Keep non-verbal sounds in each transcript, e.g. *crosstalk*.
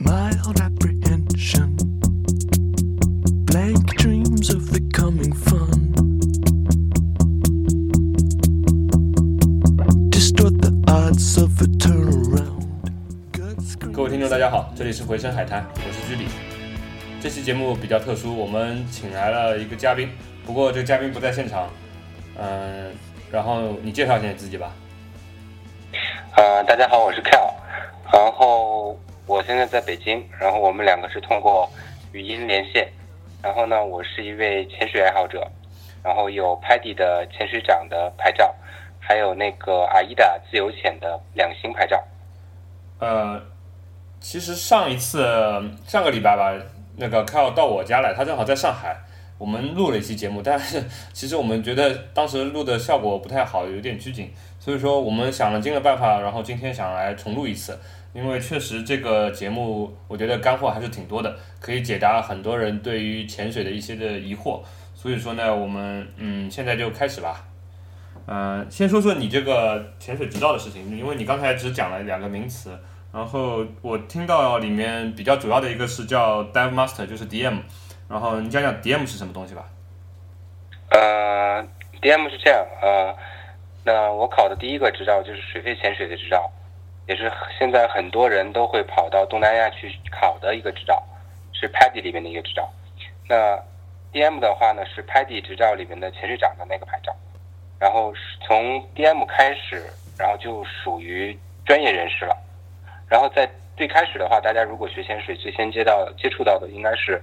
mild apprehension, blank dreams of the coming fun. Distort the odds of a turnaround. 各位听众，大家好，这里是回声海滩，我是居里。这期节目比较特殊，我们请来了一个嘉宾，不过这个嘉宾不在现场。嗯，然后你介绍一下你自己吧。呃，大家好，我是后我现在在北京，然后我们两个是通过语音连线，然后呢，我是一位潜水爱好者，然后有 PADI 的潜水长的牌照，还有那个 AIDA 自由潜的两星牌照。呃，其实上一次上个礼拜吧，那个 Kyle 到我家来，他正好在上海，我们录了一期节目，但是其实我们觉得当时录的效果不太好，有点拘谨，所以说我们想了尽了办法，然后今天想来重录一次，因为确实这个节目我觉得干货还是挺多的，可以解答很多人对于潜水的一些的疑惑，所以说呢，我们嗯现在就开始吧。嗯、先说说你这个潜水执照的事情，因为你刚才只讲了两个名词，然后我听到里面比较主要的一个是叫 Dive Master，就是 DM，然后你讲讲 DM 是什么东西吧？呃，DM 是这样，呃，那我考的第一个执照就是水肺潜水的执照，也是现在很多人都会跑到东南亚去考的一个执照，是 PADI 里面的一个执照。那 DM 的话呢，是 PADI 执照里面的潜水长的那个牌照，然后从 DM 开始，然后就属于专业人士了。然后在最开始的话，大家如果学潜水，最先接到接触到的应该是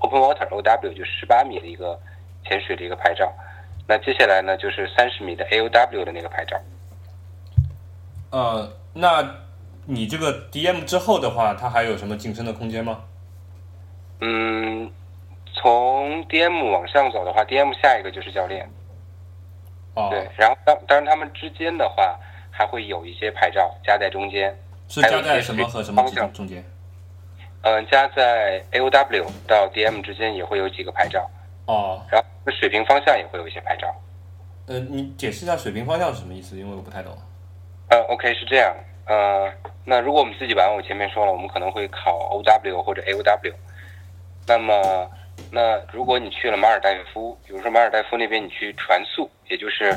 Open Water OW，就十八米的一个潜水的一个牌照。那接下来呢，就是三十米的 AOW 的那个牌照。呃，那你这个 DM 之后的话，它还有什么晋升的空间吗？嗯，从 DM 往上走的话，DM 下一个就是教练。哦，对，然后当当然他们之间的话，还会有一些牌照加在中间。是加在什么和什么方向中间？嗯，加在 AOW 到 DM 之间也会有几个牌照，哦，然后水平方向也会有一些牌照。呃，你解释一下水平方向是什么意思？因为我不太懂。呃，OK 是这样，呃，那如果我们自己玩，我前面说了，我们可能会考 OW 或者 AOW。那么，那如果你去了马尔代夫，比如说马尔代夫那边你去船宿，也就是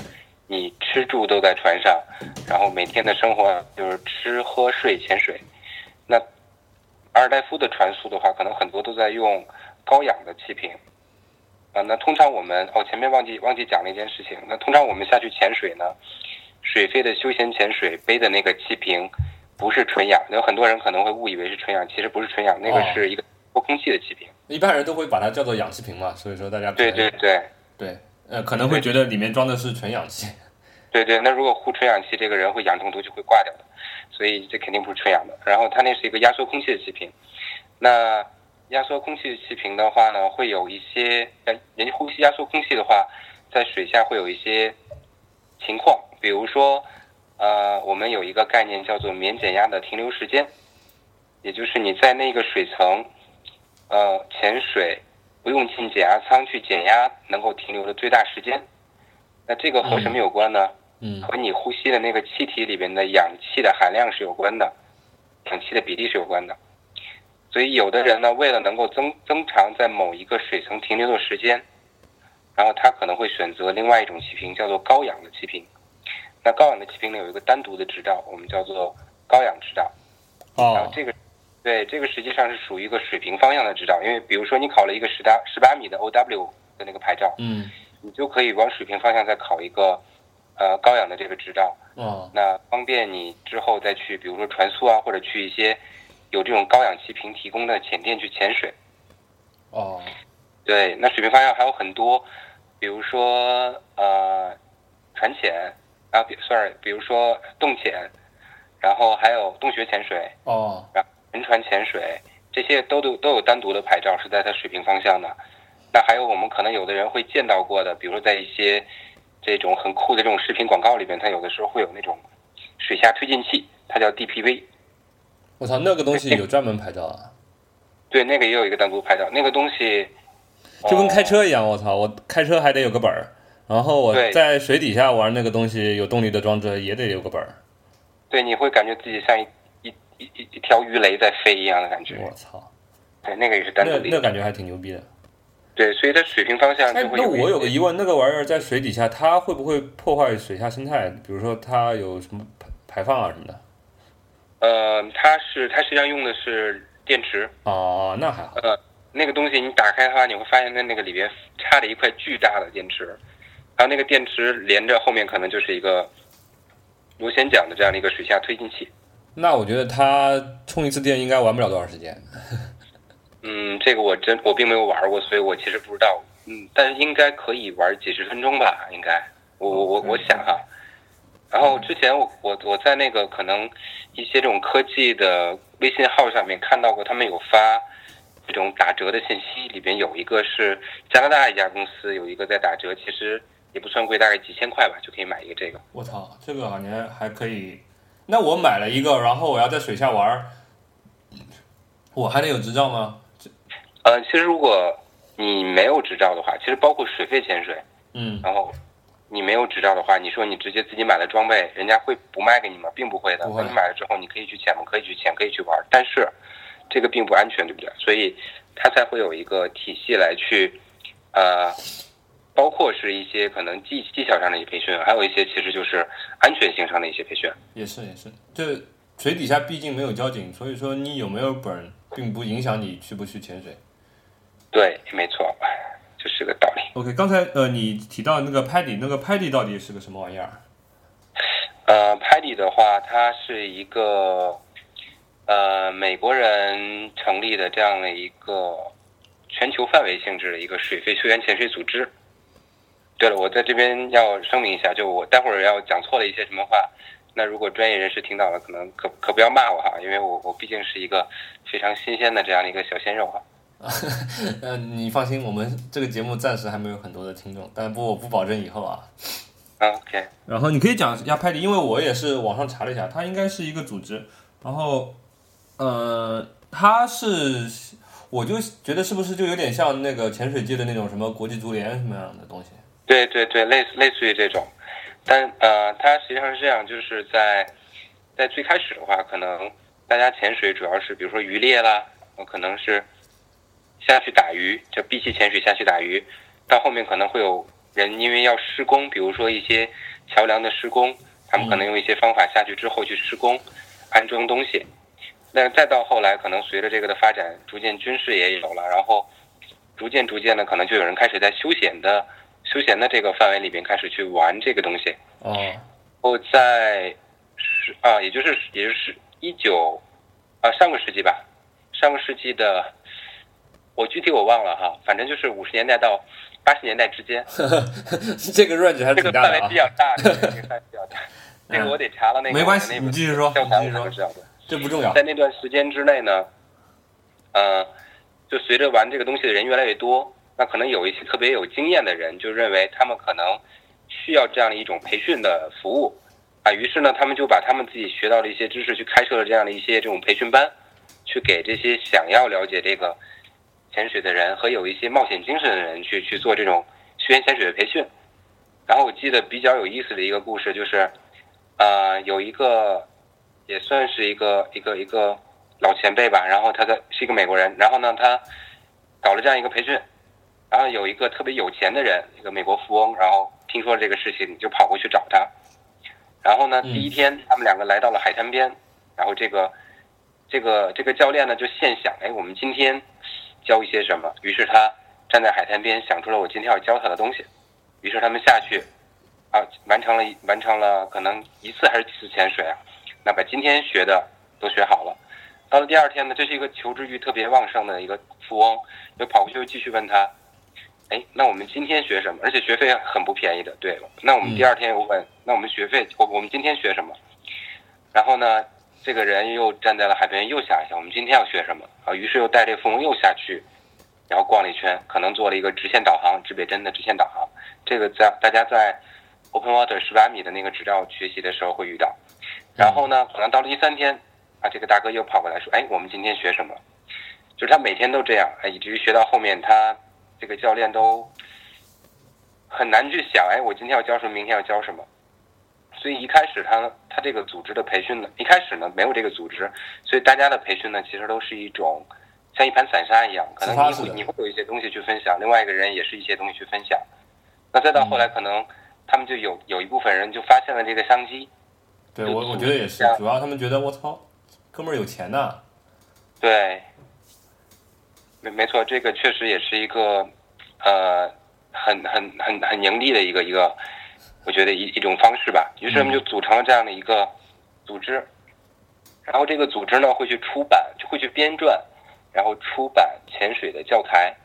你吃住都在船上，然后每天的生活就是吃喝睡潜水。那马尔代夫的船宿的话，可能很多都在用高氧的气瓶。啊，那通常我们哦，前面忘记忘记讲了一件事情。那通常我们下去潜水呢，水肺的休闲潜水背的那个气瓶不是纯氧，有很多人可能会误以为是纯氧，其实不是纯氧，那个哦是一个呼空气的气瓶。一般人都会把它叫做氧气瓶嘛，所以说大家对对对对，呃，可能会觉得里面装的是纯氧气。*laughs* 对对，那如果呼纯氧气，这个人会氧中毒就会挂掉的，所以这肯定不是纯氧的。然后它那是一个压缩空气的气瓶，那压缩空气的气瓶的话呢，会有一些呃，人呼吸压缩空气的话，在水下会有一些情况，比如说呃，我们有一个概念叫做免减压的停留时间，也就是你在那个水层呃潜水不用进减压舱去减压能够停留的最大时间。那这个和什么有关呢？嗯和你呼吸的那个气体里边的氧气的含量是有关的，氧气的比例是有关的。所以有的人呢，为了能够增增长在某一个水层停留的时间，然后他可能会选择另外一种气瓶，叫做高氧的气瓶。那高氧的气瓶呢，有一个单独的执照，我们叫做高氧执照。然后哦，这个，对这个实际上是属于一个水平方向的执照，因为比如说你考了一个十大十八米的 OW 的那个牌照，嗯，你就可以往水平方向再考一个呃高氧的这个执照。哦，那方便你之后再去，比如说船速啊，或者去一些有这种高氧气瓶提供的潜店去潜水。哦，对，那水平方向还有很多，比如说呃船潜 sorry，比如说洞潜，然后还有洞穴潜水，哦，然后沉船潜水，这些都都都有单独的牌照是在它水平方向的。那还有我们可能有的人会见到过的，比如说在一些这种很酷的这种视频广告里边，它有的时候会有那种水下推进器，它叫 DPV。我操，那个东西有专门牌照啊，对，那个也有一个单独牌照，那个东西就跟开呃车一样，我操，我开车还得有个本儿，然后我在水底下玩那个东西有动力的装置也得有个本儿。对，你会感觉自己像一一一一一条鱼雷在飞一样的感觉。我操，对，那个也是单独那。那感觉还挺牛逼的。对，所以它水平方向哎就，会那我有个疑问，那个玩意儿在水底下，它会不会破坏水下生态？比如说它有什么排排放啊什么的？呃，它是它实际上用的是电池，哦，那还好。那个东西你打开它，你会发现在那个里边插着一块巨大的电池，然后那个电池连着后面可能就是一个螺旋桨的这样的一个水下推进器。那我觉得它充一次电应该玩不了多长时间。嗯，这个我真我并没有玩过，所以我其实不知道。嗯，但是应该可以玩几十分钟吧，应该。我我我我想哈。然后之前我我我在那个可能一些这种科技的微信号上面看到过，他们有发这种打折的信息，里边有一个是加拿大一家公司有一个在打折，其实也不算贵，大概几千块吧就可以买一个这个。我操，这个感觉还可以。那我买了一个，然后我要在水下玩儿，我还得有执照吗？呃，其实如果你没有执照的话，其实包括水肺潜水，嗯，然后你没有执照的话，你说你直接自己买了装备，人家会不卖给你吗？并不会的。你买了之后，你可以去潜吗？可以去潜，可以去玩，但是这个并不安全，对不对？所以它才会有一个体系来去，呃，包括是一些可能技技巧上的一些培训，还有一些其实就是安全性上的一些培训。也是也是，这水底下毕竟没有交警，所以说你有没有本并不影响你去不去潜水。对，没错，就是个道理。OK，刚才呃你提到那个 Paddy，那个 Paddy 到底是个什么玩意儿？呃 p a d y 的话，它是一个呃美国人成立的这样的一个全球范围性质的一个水肺救援潜水组织。对了，我在这边要声明一下，就我待会儿要讲错了一些什么话，那如果专业人士听到了，可能可可不要骂我哈，因为我我毕竟是一个非常新鲜的这样的一个小鲜肉哈。*laughs* 呃，你放心，我们这个节目暂时还没有很多的听众，但不我不保证以后啊。*laughs* 啊 OK，然后你可以讲一下 Paddy，因为我也是网上查了一下，它应该是一个组织，然后呃，它是我就觉得是不是就有点像那个潜水界的那种什么国际足联什么样的东西？对对对，类似类似于这种，但呃，它实际上是这样，就是在在最开始的话，可能大家潜水主要是比如说渔猎啦，呃可能是下去打鱼，就闭气潜水下去打鱼，到后面可能会有人因为要施工，比如说一些桥梁的施工，他们可能用一些方法下去之后去施工，安装东西。那再到后来，可能随着这个的发展，逐渐军事也有了，然后逐渐逐渐的，可能就有人开始在休闲的休闲的这个范围里边开始去玩这个东西。哦，我在是啊，也就是也就是一九啊上个世纪吧，上个世纪的我具体我忘了哈，反正就是五十年代到八十年代之间，*laughs* 这个 range 还是这个挺大的啊范围比。较大，*laughs* 这个范围比较大。这个我得查了那个没关系你继续说你知道的。这不重要。在那段时间之内呢，呃，就随着玩这个东西的人越来越多，那可能有一些特别有经验的人就认为他们可能需要这样的一种培训的服务啊，于是呢，他们就把他们自己学到的一些知识去开设了这样的一些这种培训班，去给这些想要了解这个潜水的人和有一些冒险精神的人去去做这种休闲潜水的培训。然后我记得比较有意思的一个故事就是，呃，有一个也算是一个一个一个老前辈吧，然后他的是一个美国人，然后呢，他搞了这样一个培训，然后有一个特别有钱的人，一个美国富翁，然后听说了这个事情，就跑过去找他，然后呢，嗯第一天他们两个来到了海滩边，然后这个这个这个教练呢就现想，哎，我们今天教一些什么？于是他站在海滩边想出了我今天要教他的东西，于是他们下去，啊，完成了一完成了可能一次还是几次潜水啊，那把今天学的都学好了。到了第二天呢，这是一个求知欲特别旺盛的一个富翁，就跑过去又继续问他，哎，那我们今天学什么？而且学费很不便宜的。对，那我们第二天又问，那我们学费，我我们今天学什么？然后呢，这个人又站在了海边，又想一想，我们今天要学什么啊？于是又带这个富翁又下去，然后逛了一圈，可能做了一个直线导航，指北针的直线导航。这个在大家在 Open Water 十八米的那个执照学习的时候会遇到。然后呢，可能到了第三天，啊，这个大哥又跑过来说，哎，我们今天学什么？就是他每天都这样，哎，以至于学到后面，他这个教练都很难去想，哎，我今天要教什么，明天要教什么。所以一开始他他这个组织的培训呢，一开始呢没有这个组织，所以大家的培训呢其实都是一种像一盘散沙一样，可能你会你会有一些东西去分享，另外一个人也是一些东西去分享，那再到后来可能他们就有有一部分人就发现了这个商机，对我我觉得也是主要他们觉得我操，哥们儿有钱呐，对，没没错，这个确实也是一个呃很很很很盈利的一个一个，我觉得一一种方式吧。于是我们就组成了这样的一个组织，然后这个组织呢会去出版，就会去编撰，然后出版潜水的教材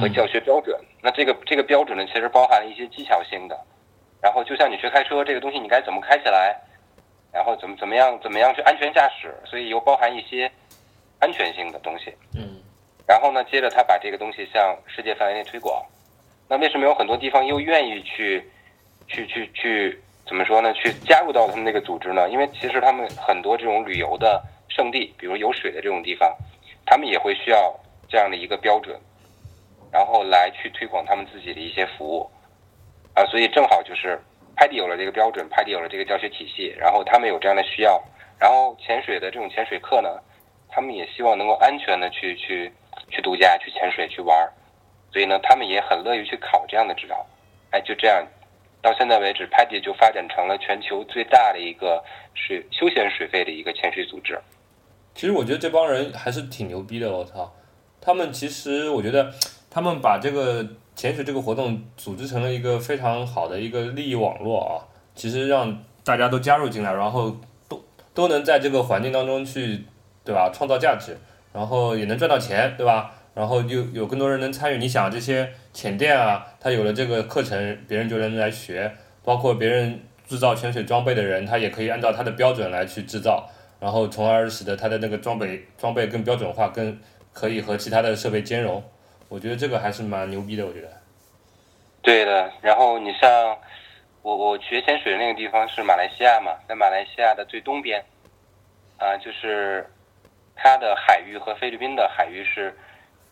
和嗯教学标准。那这个这个标准呢，其实包含了一些技巧性的，然后就像你学开车，这个东西你该怎么开起来，然后怎么怎么样怎么样去安全驾驶，所以又包含一些安全性的东西。嗯然后呢，接着他把这个东西向世界范围内推广。那为什么有很多地方又愿意去，去去去怎么说呢？去加入到他们那个组织呢？因为其实他们很多这种旅游的胜地，比如有水的这种地方，他们也会需要这样的一个标准，然后来去推广他们自己的一些服务。啊，所以正好就是拍地有了这个标准，拍地有了这个教学体系，然后他们有这样的需要，然后潜水的这种潜水课呢，他们也希望能够安全的去去去度假、去潜水、去玩儿，所以呢，他们也很乐于去考这样的执照。哎，就这样，到现在为止，拍地就发展成了全球最大的一个水休闲水费的一个潜水组织。其实我觉得这帮人还是挺牛逼的，我操！他们其实我觉得他们把这个潜水这个活动组织成了一个非常好的一个利益网络啊，其实让大家都加入进来，然后都都能在这个环境当中去，对吧？创造价值，然后也能赚到钱，对吧？然后又有更多人能参与。你想这些潜店啊，他有了这个课程，别人就能来学，包括别人制造潜水装备的人，他也可以按照他的标准来去制造。然后从而使得他的那个装备装备更标准化，更可以和其他的设备兼容。我觉得这个还是蛮牛逼的，我觉得。对的，然后你像我我学潜水的那个地方是马来西亚嘛，在马来西亚的最东边，啊、就是它的海域和菲律宾的海域是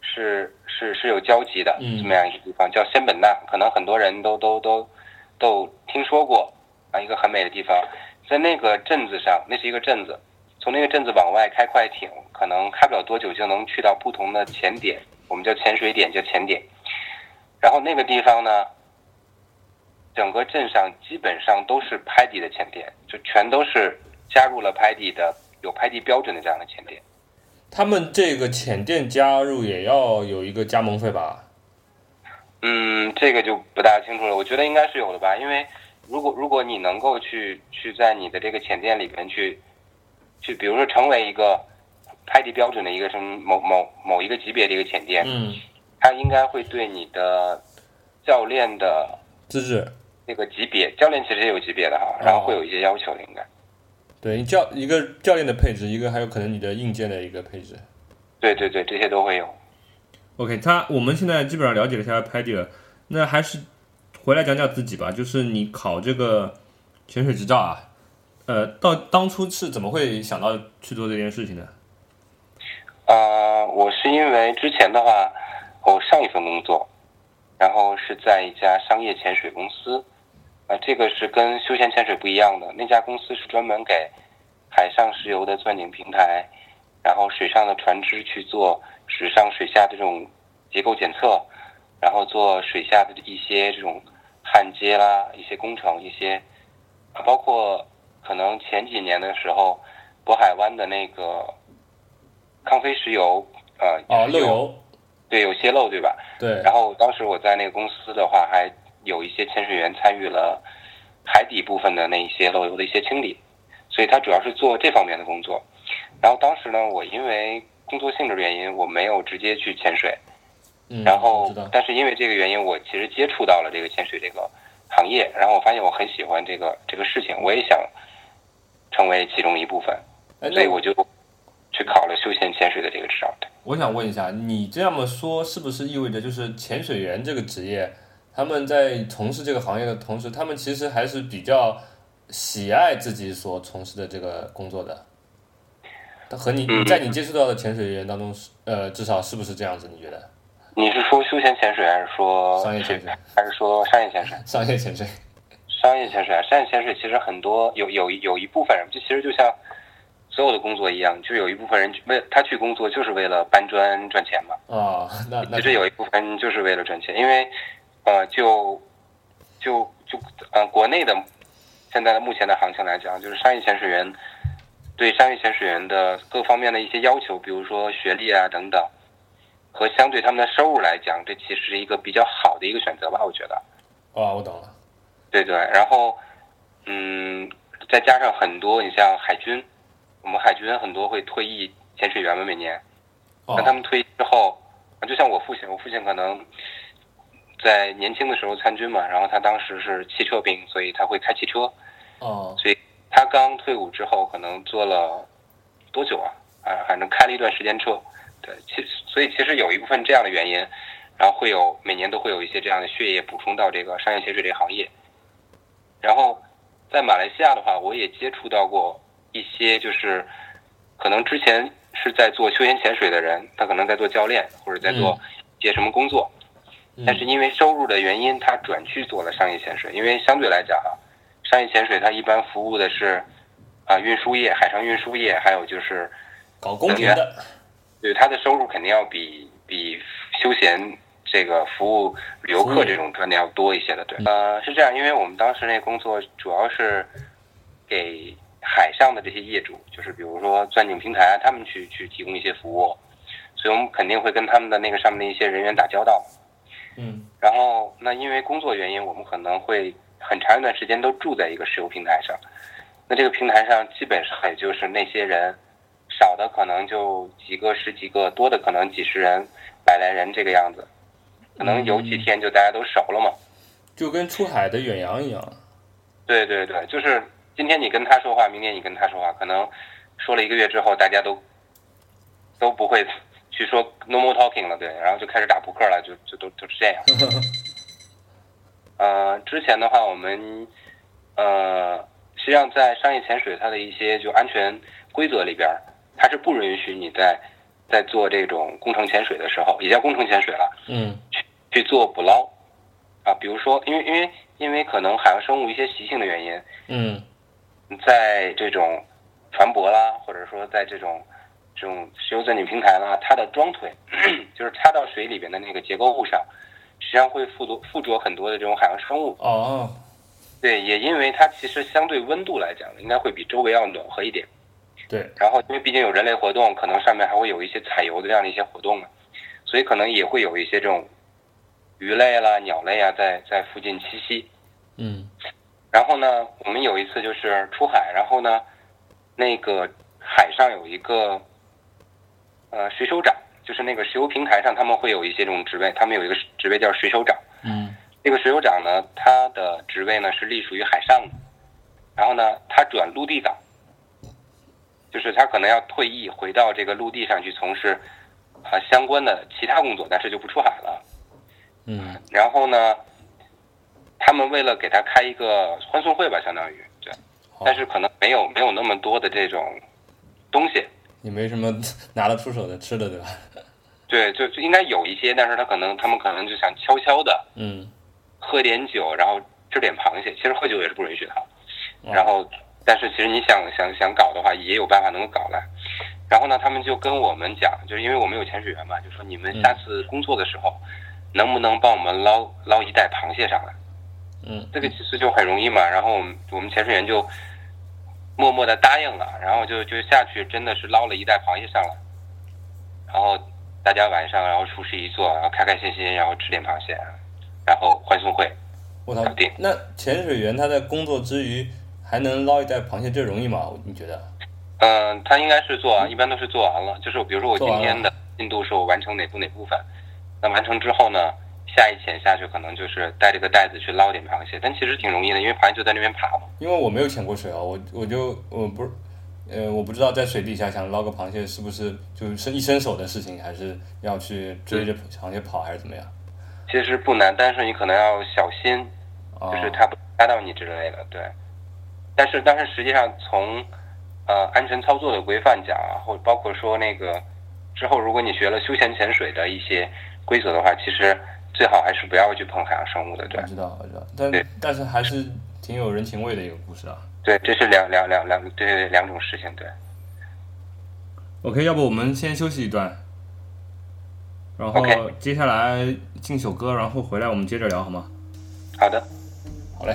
是是是有交集的，嗯这么样一个地方叫仙本那，可能很多人都都都都听说过啊，一个很美的地方，在那个镇子上，那是一个镇子，从那个镇子往外开快艇，可能开不了多久就能去到不同的潜点，我们叫潜水点，叫潜点。然后那个地方呢，整个镇上基本上都是拍地的潜点，就全都是加入了拍地的有拍地标准的这样的潜店。他们这个浅店加入也要有一个加盟费吧？嗯，这个就不大清楚了，我觉得应该是有的吧，因为如果如果你能够去去在你的这个浅店里边去去，比如说成为一个拍地标准的一个什么某某某一个级别的一个浅店，嗯，它应该会对你的教练的资质。那个级别，教练其实也有级别的哈，然后会有一些要求的，应该。对你教一个教练的配置，一个还有可能你的硬件的一个配置。对对对，这些都会有。OK，他我们现在基本上了解了一下 Paddy 了，那还是回来讲讲自己吧。就是你考这个潜水执照啊，呃，到当初是怎么会想到去做这件事情的？呃，我是因为之前的话，我上一份工作，然后是在一家商业潜水公司，呃，这个是跟休闲潜水不一样的。那家公司是专门给海上石油的钻井平台，然后水上的船只去做水上水下的这种结构检测，然后做水下的一些这种焊接啦，一些工程，一些啊包括可能前几年的时候，渤海湾的那个康菲石油，呃，漏油，对，有泄漏，对吧？对，然后当时我在那个公司的话，还有一些潜水员参与了海底部分的那一些漏油的一些清理，所以他主要是做这方面的工作。然后当时呢，我因为工作性质的原因，我没有直接去潜水，嗯，然后，但是因为这个原因，我其实接触到了这个潜水这个行业，然后我发现我很喜欢这个这个事情，我也想成为其中一部分，所以我就去考了休闲潜水的这个执照。我想问一下，你这样么说，是不是意味着就是潜水员这个职业，他们在从事这个行业的同时，他们其实还是比较喜爱自己所从事的这个工作的？他和你嗯在你接触到的潜水员当中是，呃，至少是不是这样子？你觉得？你是说休闲潜水，还是说商业潜水，还是说商业潜水？*laughs* 商业潜水，商业潜水啊，商业潜水其实很多有有有一部分人，就其实就像所有的工作一样，就有一部分人为他去工作就是为了搬砖赚钱嘛。啊，那那其实有一部分就是为了赚钱，因为呃，就就就呃，国内的现在的目前的行情来讲，就是商业潜水员对商业潜水员的各方面的一些要求，比如说学历啊等等，和相对他们的收入来讲，这其实是一个比较好的一个选择吧，我觉得。啊，我懂了。对对，然后，嗯，再加上很多，你像海军，我们海军很多会退役潜水员们每年，哦那他们退役之后，就像我父亲，我父亲可能在年轻的时候参军嘛，然后他当时是汽车兵，所以他会开汽车，哦。所以他刚退伍之后，可能做了多久啊？啊，反正开了一段时间车，对，其实所以其实有一部分这样的原因，然后会有每年都会有一些这样的血液补充到这个商业潜水这个行业。然后在马来西亚的话，我也接触到过一些，就是可能之前是在做休闲潜水的人，他可能在做教练或者在做一些什么工作，嗯但是因为收入的原因，他转去做了商业潜水。因为相对来讲啊，商业潜水它一般服务的是啊、运输业、海上运输业，还有就是搞工程的，对他的收入肯定要比比休闲这个服务旅游客这种赚的要多一些的。对，呃，是这样，因为我们当时那工作主要是给海上的这些业主，就是比如说钻井平台啊，他们去去提供一些服务，所以我们肯定会跟他们的那个上面的一些人员打交道。嗯然后，那因为工作原因，我们可能会很长一段时间都住在一个石油平台上。那这个平台上基本上也就是那些人，少的可能就几个、十几个，多的可能几十人、百来人这个样子。可能有几天就大家都熟了嘛。就跟出海的远洋一样。对对对，就是今天你跟他说话，明天你跟他说话，可能说了一个月之后，大家都都不会去说 no more talking 了，对，然后就开始打扑克了，就就都都是这样。*laughs* 呃，之前的话，我们呃，实际上在商业潜水它的一些就安全规则里边儿，它是不允许你在在做这种工程潜水的时候，也叫工程潜水了，嗯。去去做捕捞。啊，比如说，因为因为因为可能海洋生物一些习性的原因，嗯。在这种船舶啦，或者说在这种这种石油钻井平台啦，它的桩腿就是插到水里边的那个结构物上，实际上会附着附着很多的这种海洋生物。哦对，也因为它其实相对温度来讲，应该会比周围要暖和一点。对，然后因为毕竟有人类活动，可能上面还会有一些采油的这样的一些活动嘛，所以可能也会有一些这种鱼类啦、鸟类啊，在在附近栖息。嗯然后呢，我们有一次就是出海，然后呢，那个海上有一个呃水手长，就是那个石油平台上他们会有一些这种职位，他们有一个职位叫水手长。嗯这个水手长呢，他的职位呢是隶属于海上的，然后呢，他转陆地岗，就是他可能要退役回到这个陆地上去从事啊、相关的其他工作，但是就不出海了。嗯然后呢，他们为了给他开一个欢送会吧，相当于对，但是可能没有没有那么多的这种东西，也没什么 *laughs* 拿得出手的吃的，对吧？对，就就应该有一些，但是他可能他们可能就想悄悄的嗯，喝点酒，然后吃点螃蟹，其实喝酒也是不允许的。哦然后，但是其实你想想想搞的话，也有办法能够搞来。然后呢，他们就跟我们讲，就是因为我们有潜水员嘛，就说你们下次工作的时候，能不能帮我们捞捞一袋螃蟹上来？嗯这个其实就很容易嘛。然后我们我们潜水员就默默的答应了，然后就就下去，真的是捞了一袋螃蟹上来。然后大家晚上，然后厨师一做，然后开开心心，然后吃点螃蟹，然后欢送会。我操，那潜水员他在工作之余还能捞一袋螃蟹，这容易吗？你觉得？嗯，他应该是做完，一般都是做完了。就是比如说我今天的进度是我完成哪部哪部分，那完成之后呢，下一潜下去可能就是带着个袋子去捞点螃蟹，但其实挺容易的，因为螃蟹就在那边爬嘛。因为我没有潜过水啊，我我就我不是，呃，我不知道在水底下想捞个螃蟹是不是就是一伸手的事情，还是要去追着螃蟹跑，还是怎么样？其实不难，但是你可能要小心，啊、就是它不扎到你之类的，对。但是但是实际上从呃安全操作的规范讲啊，或包括说那个之后如果你学了休闲潜水的一些规则的话，其实最好还是不要去碰海洋生物的，对我。知道，我知道，但但是还是挺有人情味的一个故事啊。对，这是两两两两对两种事情，对。OK，要不我们先休息一段，然后接下来进首歌，然后回来我们接着聊好吗？好的。好嘞。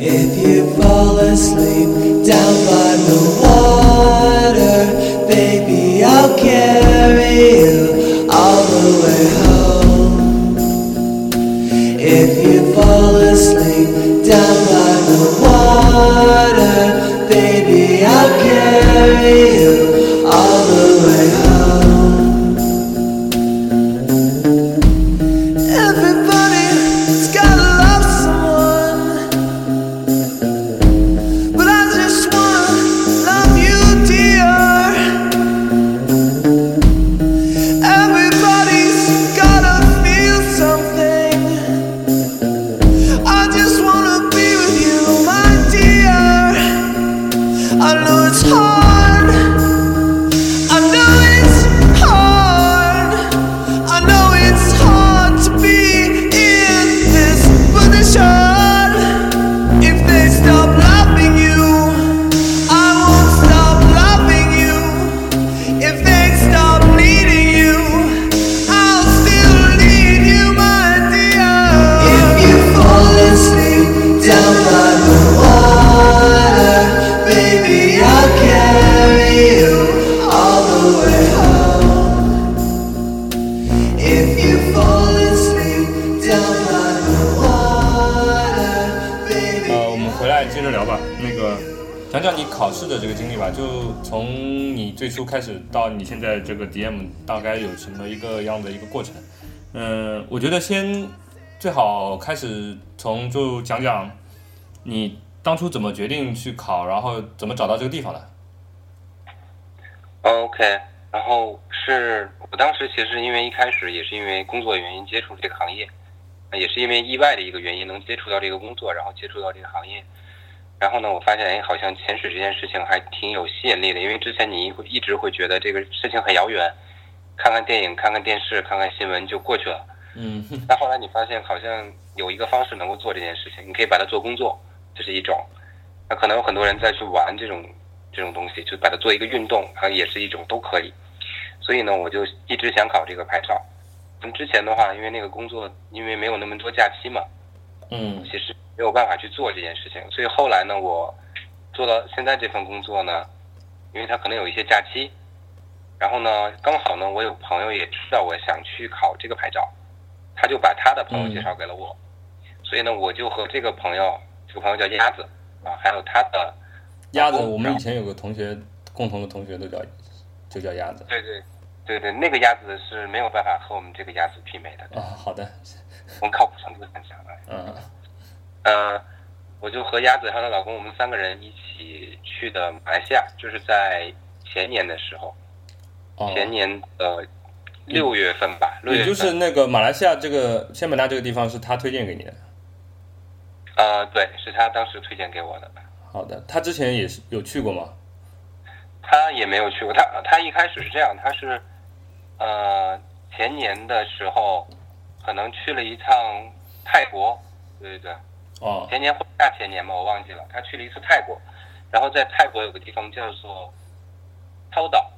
If you fall asleep down by the water, baby, I'll carry you all the way home. If you fall asleep down by the water, baby, I'll carry you all the way home. 开始到你现在这个 DM，大概有什么一个样的一个过程？嗯、我觉得先最好开始从就讲讲你当初怎么决定去考，然后怎么找到这个地方的。OK，然后是我当时其实因为一开始也是因为工作原因接触这个行业，也是因为意外的一个原因能接触到这个工作，然后接触到这个行业。然后呢，我发现哎，好像潜水这件事情还挺有吸引力的，因为之前你会一直会觉得这个事情很遥远，看看电影、看看电视、看看新闻就过去了。嗯，*laughs* 但后来你发现好像有一个方式能够做这件事情，你可以把它做工作，这是一种。那可能有很多人在去玩这种这种东西，就把它做一个运动，啊，也是一种都可以。所以呢，我就一直想考这个牌照。那之前的话，因为那个工作，因为没有那么多假期嘛，嗯其实没有办法去做这件事情。所以后来呢，我做到现在这份工作呢，因为他可能有一些假期，然后呢，刚好呢，我有朋友也知道我想去考这个牌照，他就把他的朋友介绍给了我，所以呢，我就和这个朋友，这个朋友叫鸭子啊，还有他的鸭子，哦我们以前有个同学，共同的同学都叫就叫鸭子。对对对对，那个鸭子是没有办法和我们这个鸭子媲美的，啊、好的，我们靠谱程度很强的。嗯呃，我就和鸭子还有她老公，我们三个人一起去的马来西亚，就是在前年的时候，哦，前年的六月份吧，六月份。也就是那个马来西亚这个仙本那这个地方是他推荐给你的。呃，对，是他当时推荐给我的，好的，他之前也是有去过吗？他也没有去过，他他一开始是这样，他是呃前年的时候可能去了一趟泰国，对对对，哦，前年或大前年吧，我忘记了。他去了一次泰国，然后在泰国有个地方叫做涛岛，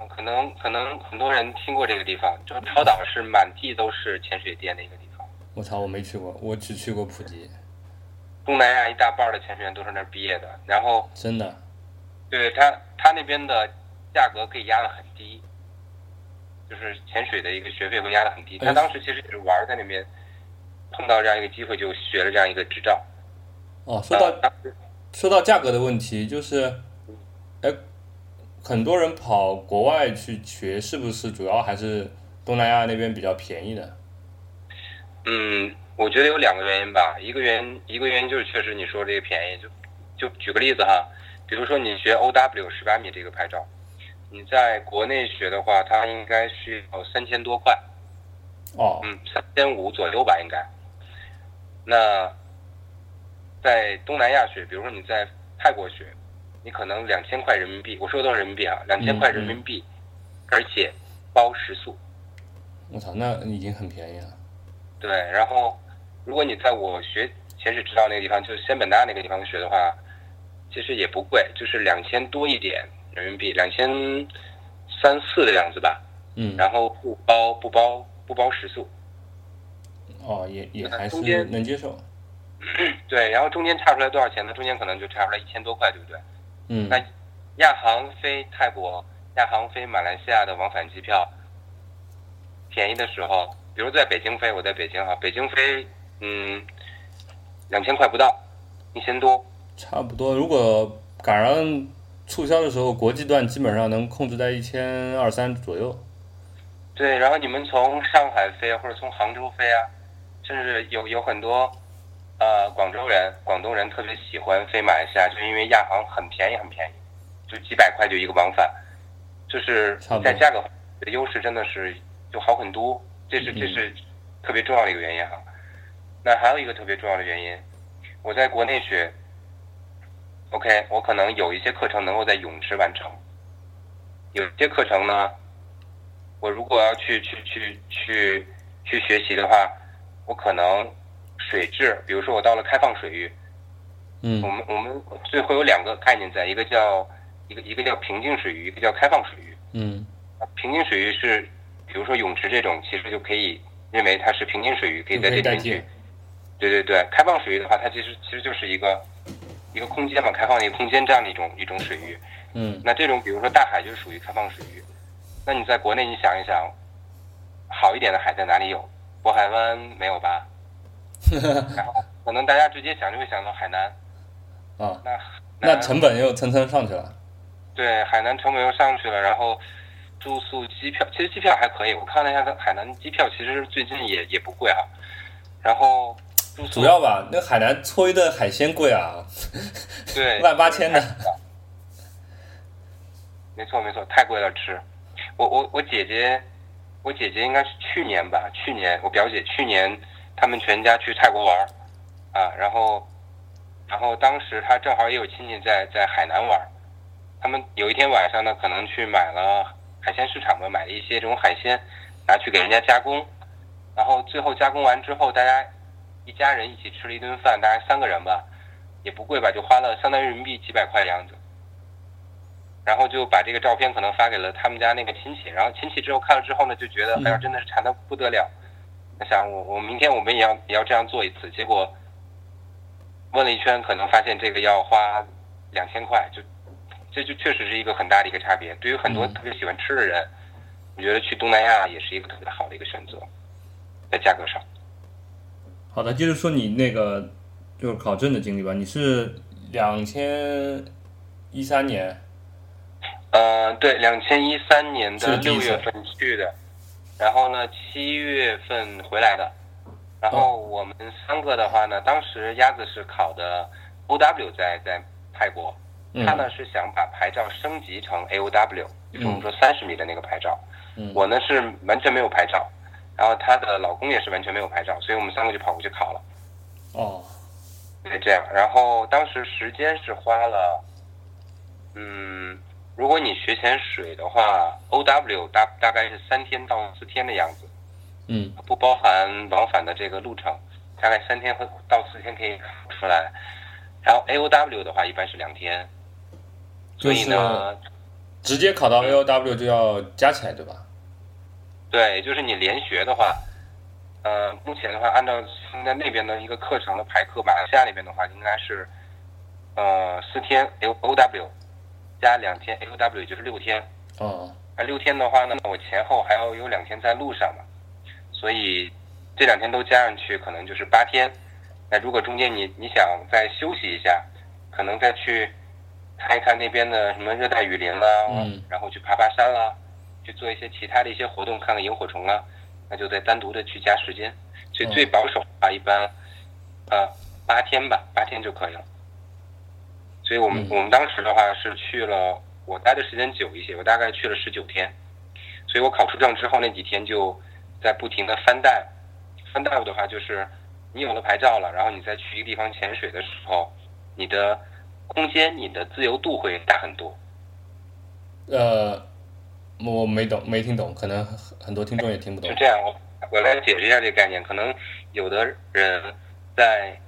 嗯可能可能很多人听过这个地方，就是涛岛是满地都是潜水店的一个地方。我操，我没去过，我只去过普吉，东南亚一大半的潜水员都是那儿毕业的，然后真的。对他他那边的价格可以压得很低，就是潜水的一个学费会压得很低。哎他当时其实也是玩儿在那边，碰到这样一个机会就学了这样一个执照。哦，说到说到价格的问题，就是，哎，很多人跑国外去学，是不是主要还是东南亚那边比较便宜的？嗯，我觉得有两个原因吧，一个原因一个原因就是确实你说这个便宜，就就举个例子哈，比如说你学 OW 十八米这个牌照，你在国内学的话，它应该需要三千多块，哦，嗯，三千五左右吧，应该。那在东南亚学，比如说你在泰国学，你可能两千块人民币，我说的都是人民币啊，两千块人民币，而且包食宿。我操，那已经很便宜了。对，然后如果你在我学潜水指导那个地方，就是仙本那那个地方学的话，其实也不贵，就是两千多一点人民币，两千三四的样子吧。嗯，然后不包不包不包食宿。哦，也也还是能接受。*clears throat* 对，然后中间差出来多少钱呢？中间可能就差出来一千多块，对不对？嗯那亚航飞泰国、亚航飞马来西亚的往返机票，便宜的时候，比如在北京飞，我在北京哈，北京飞，嗯，两千块不到，一千多。差不多。如果赶上促销的时候，国际段基本上能控制在一千二三左右。对，然后你们从上海飞啊或者从杭州飞啊，甚至有有很多呃广州人、广东人特别喜欢飞马来西亚，就是因为亚航很便宜，很便宜，就几百块就一个往返，就是在价格的优势真的是就好很多，这是这是特别重要的一个原因哈。那还有一个特别重要的原因，我在国内学，OK，我可能有一些课程能够在泳池完成，有些课程呢。我如果要去去去去去学习的话，我可能水质，比如说我到了开放水域，嗯我们我们所以会有两个概念在，一个叫一个一个叫平静水域，一个叫开放水域。嗯啊平静水域是，比如说泳池这种，其实就可以认为它是平静水域，可以在这边去。对对对，开放水域的话，它其实其实就是一个一个空间嘛，开放的一个空间这样的一种一种水域。嗯那这种比如说大海就是属于开放水域，那你在国内你想一想，好一点的海在哪里有？渤海湾没有吧？*laughs* 然后可能大家直接想就会想到海南，啊，那那成本又蹭蹭上去了。对海南成本又上去了，然后住宿、机票，其实机票还可以，我看了一下，它海南机票其实最近也也不贵哈。然后住宿主要吧，那海南搓一顿海鲜贵啊，*laughs* 对万八千的。没错没错，太贵了吃。我我我姐姐，我姐姐应该是去年吧，去年我表姐去年他们全家去泰国玩，啊，然后然后当时她正好也有亲戚在在海南玩儿，他们有一天晚上呢，可能去买了海鲜市场嘛，买了一些这种海鲜，拿去给人家加工，然后最后加工完之后，大家一家人一起吃了一顿饭，大概三个人吧，也不贵吧，就花了相当于人民币几百块的样子。然后就把这个照片可能发给了他们家那个亲戚，然后亲戚之后看了之后呢，就觉得哎呀，真的是馋的不得了。他想我我明天我们也要也要这样做一次，结果问了一圈，可能发现这个要花两千块，就这就确实是一个很大的一个差别。对于很多嗯特别喜欢吃的人，我觉得去东南亚也是一个特别好的一个选择，在价格上。好的，接着说你那个就是考证的经历吧。你是两千一三年，呃，对，两千一三年的六月份去的，然后呢七月份回来的。然后我们三个的话呢，当时鸭子是考的 OW 在在泰国，嗯他呢是想把牌照升级成 AOW，就是我们说三十米的那个牌照。嗯我呢是完全没有牌照，然后她的老公也是完全没有牌照，所以我们三个就跑过去考了。哦，对，这样。然后当时时间是花了，嗯，如果你学潜水的话，OW 大大概是三天到四天的样子，嗯不包含往返的这个路程，大概三天会到四天可以出来。然后 AOW 的话，一般是两天。所以呢，直接考到 A O W 就要加起来，对吧？对，就是你连学的话，呃，目前的话，按照现在那边的一个课程的排课，马来西亚那边的话，应该是，呃，四天 O O W 加两天 A O W，也就是六天。哦，那六天的话呢，我前后还要有两天在路上嘛，所以这两天都加上去，可能就是八天。那如果中间你你想再休息一下，可能再去看一看那边的什么热带雨林啦，嗯然后去爬爬山啦，去做一些其他的一些活动，看看萤火虫啊，那就再单独的去加时间。所以最嗯保守的话，一般呃八天吧，八天就可以了。所以我们、嗯我们当时的话是去了，我待的时间久一些，我大概去了十九天，所以我考出证之后那几天就在不停的翻带，翻带的话就是你有了牌照了，然后你再去一个地方潜水的时候，你的空间、你的自由度会大很多。呃，我没懂，没听懂，可能很很多听众也听不懂是。这样，我我来解释一下这个概念。可能有的人在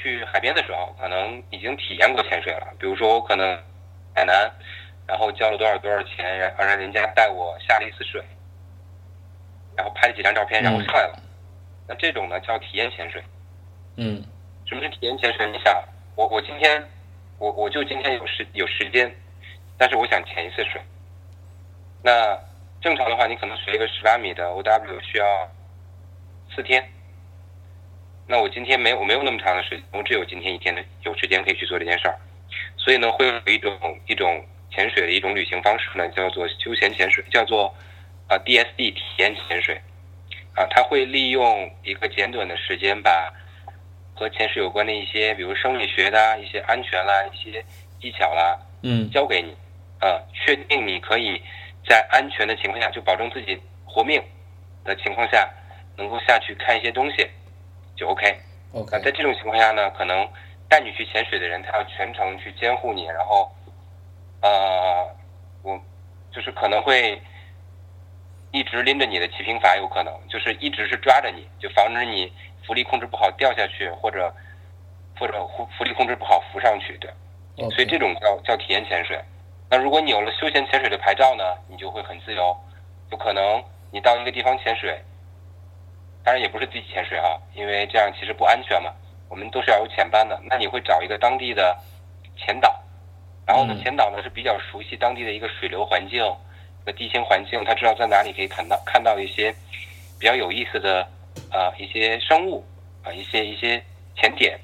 去海边的时候，可能已经体验过潜水了。比如说，我可能海南，然后交了多少多少钱，然后让人家带我下了一次水，然后拍了几张照片，然后嗯上来了。那这种呢叫体验潜水。嗯什么是体验潜水？你想，我我今天我我就今天有时有时间，但是我想潜一次水。那正常的话，你可能学一个十八米的 OW 需要四天。那我今天没有我没有那么长的时间，我只有今天一天的有时间可以去做这件事儿，所以呢，会有一种一种潜水的一种旅行方式呢，叫做休闲潜水，叫做啊、DSD 体验潜水。啊，它会利用一个简短的时间把和潜水有关的一些，比如生理学的啊一些安全啦、一些技巧啦，嗯。教给你，啊，确定你可以在安全的情况下，就保证自己活命的情况下，能够下去看一些东西，就 OK。，OK，那在这种情况下呢，可能带你去潜水的人，他要全程去监护你，然后，呃，我就是可能会一直拎着你的气瓶筏，有可能就是一直是抓着你，就防止你浮力控制不好掉下去，或者或者浮浮力控制不好浮上去，对。所以这种叫叫体验潜水。那如果你有了休闲潜水的牌照呢，你就会很自由，有可能你到一个地方潜水，当然也不是自己潜水哈，因为这样其实不安全嘛。我们都是要有潜班的，那你会找一个当地的潜导，然后呢，嗯潜导呢是比较熟悉当地的一个水流环境、一个地形环境，他知道在哪里可以看到看到一些比较有意思的啊、一些生物啊、一些一些潜点。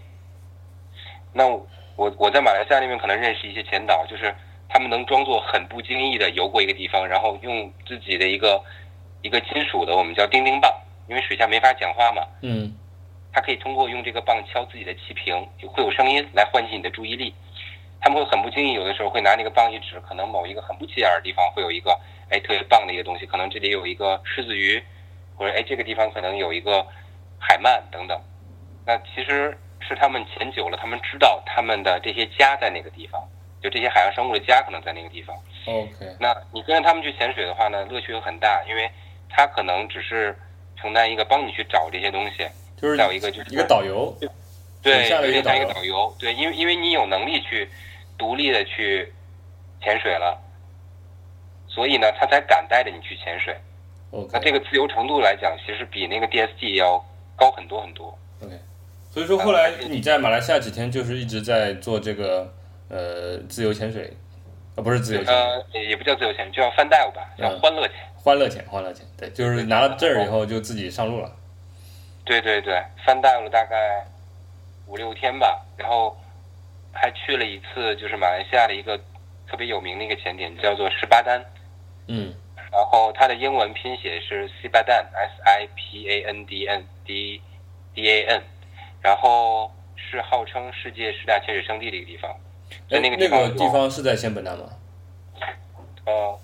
那我我在马来西亚那边可能认识一些潜导，就是他们能装作很不经意的游过一个地方，然后用自己的一个一个金属的我们叫钉钉棒，因为水下没法讲话嘛，嗯他可以通过用这个棒敲自己的气瓶，会有声音来唤起你的注意力。他们会很不经意，有的时候会拿那个棒一指，可能某一个很不起眼的地方会有一个哎特别棒的一个东西，可能这里有一个狮子鱼，或者哎这个地方可能有一个海鳗等等。那其实是他们潜久了，他们知道他们的这些家在哪个地方，就这些海洋生物的家可能在那个地方。，OK，那你跟着他们去潜水的话呢，乐趣会很大，因为他可能只是承担一个帮你去找这些东西，就是再有一个就是一个导游，对，水下的有点像一一个导游个导游，对，因为因为你有能力去独立的去潜水了，所以呢，他才敢带着你去潜水。那 OK 这个自由程度来讲，其实比那个 DSG 要高很多很多。OK，所以说后来你在马来西亚几天就是一直在做这个呃自由潜水，啊不是自由潜水，呃，也也不叫自由潜，就叫 fun dive 吧，叫嗯欢乐潜。欢乐钱，欢乐钱，对，就是拿了证儿以后就自己上路了。对对对，fun dive 了大概五六天吧，然后还去了一次，就是马来西亚的一个特别有名的一个潜点，叫做十八丹。嗯然后它的英文拼写是 i d a n S I P A N D N D D A N，然后是号称世界十大潜水圣地的一个地方。在哎，那个那个地方是在仙本那吗？呃，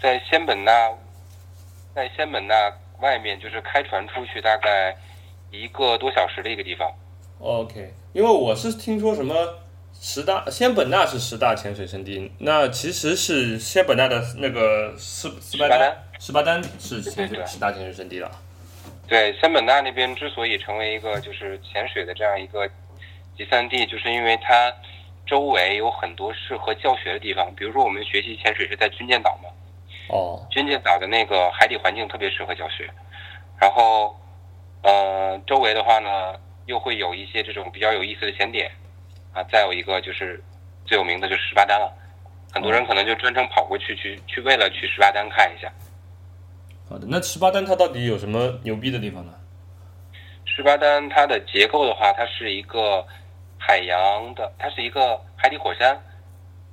在仙本那，在仙本那外面就是开船出去大概一个多小时的一个地方。OK，因为我是听说什么十大仙本那是十大潜水圣地，那其实是仙本那的那个斯斯巴丹斯巴丹，是潜水十大潜水圣地了。对，仙本那那边之所以成为一个就是潜水的这样一个集散地，就是因为它周围有很多适合教学的地方。比如说，我们学习潜水是在军舰岛嘛，哦，军舰岛的那个海底环境特别适合教学，然后，呃，周围的话呢，又会有一些这种比较有意思的潜点，啊，再有一个就是最有名的就是十八丹了，很多人可能就专程跑过去去去为了去十八丹看一下。好的，那十八丹它到底有什么牛逼的地方呢？十八丹它的结构的话，它是一个海洋的，它是一个海底火山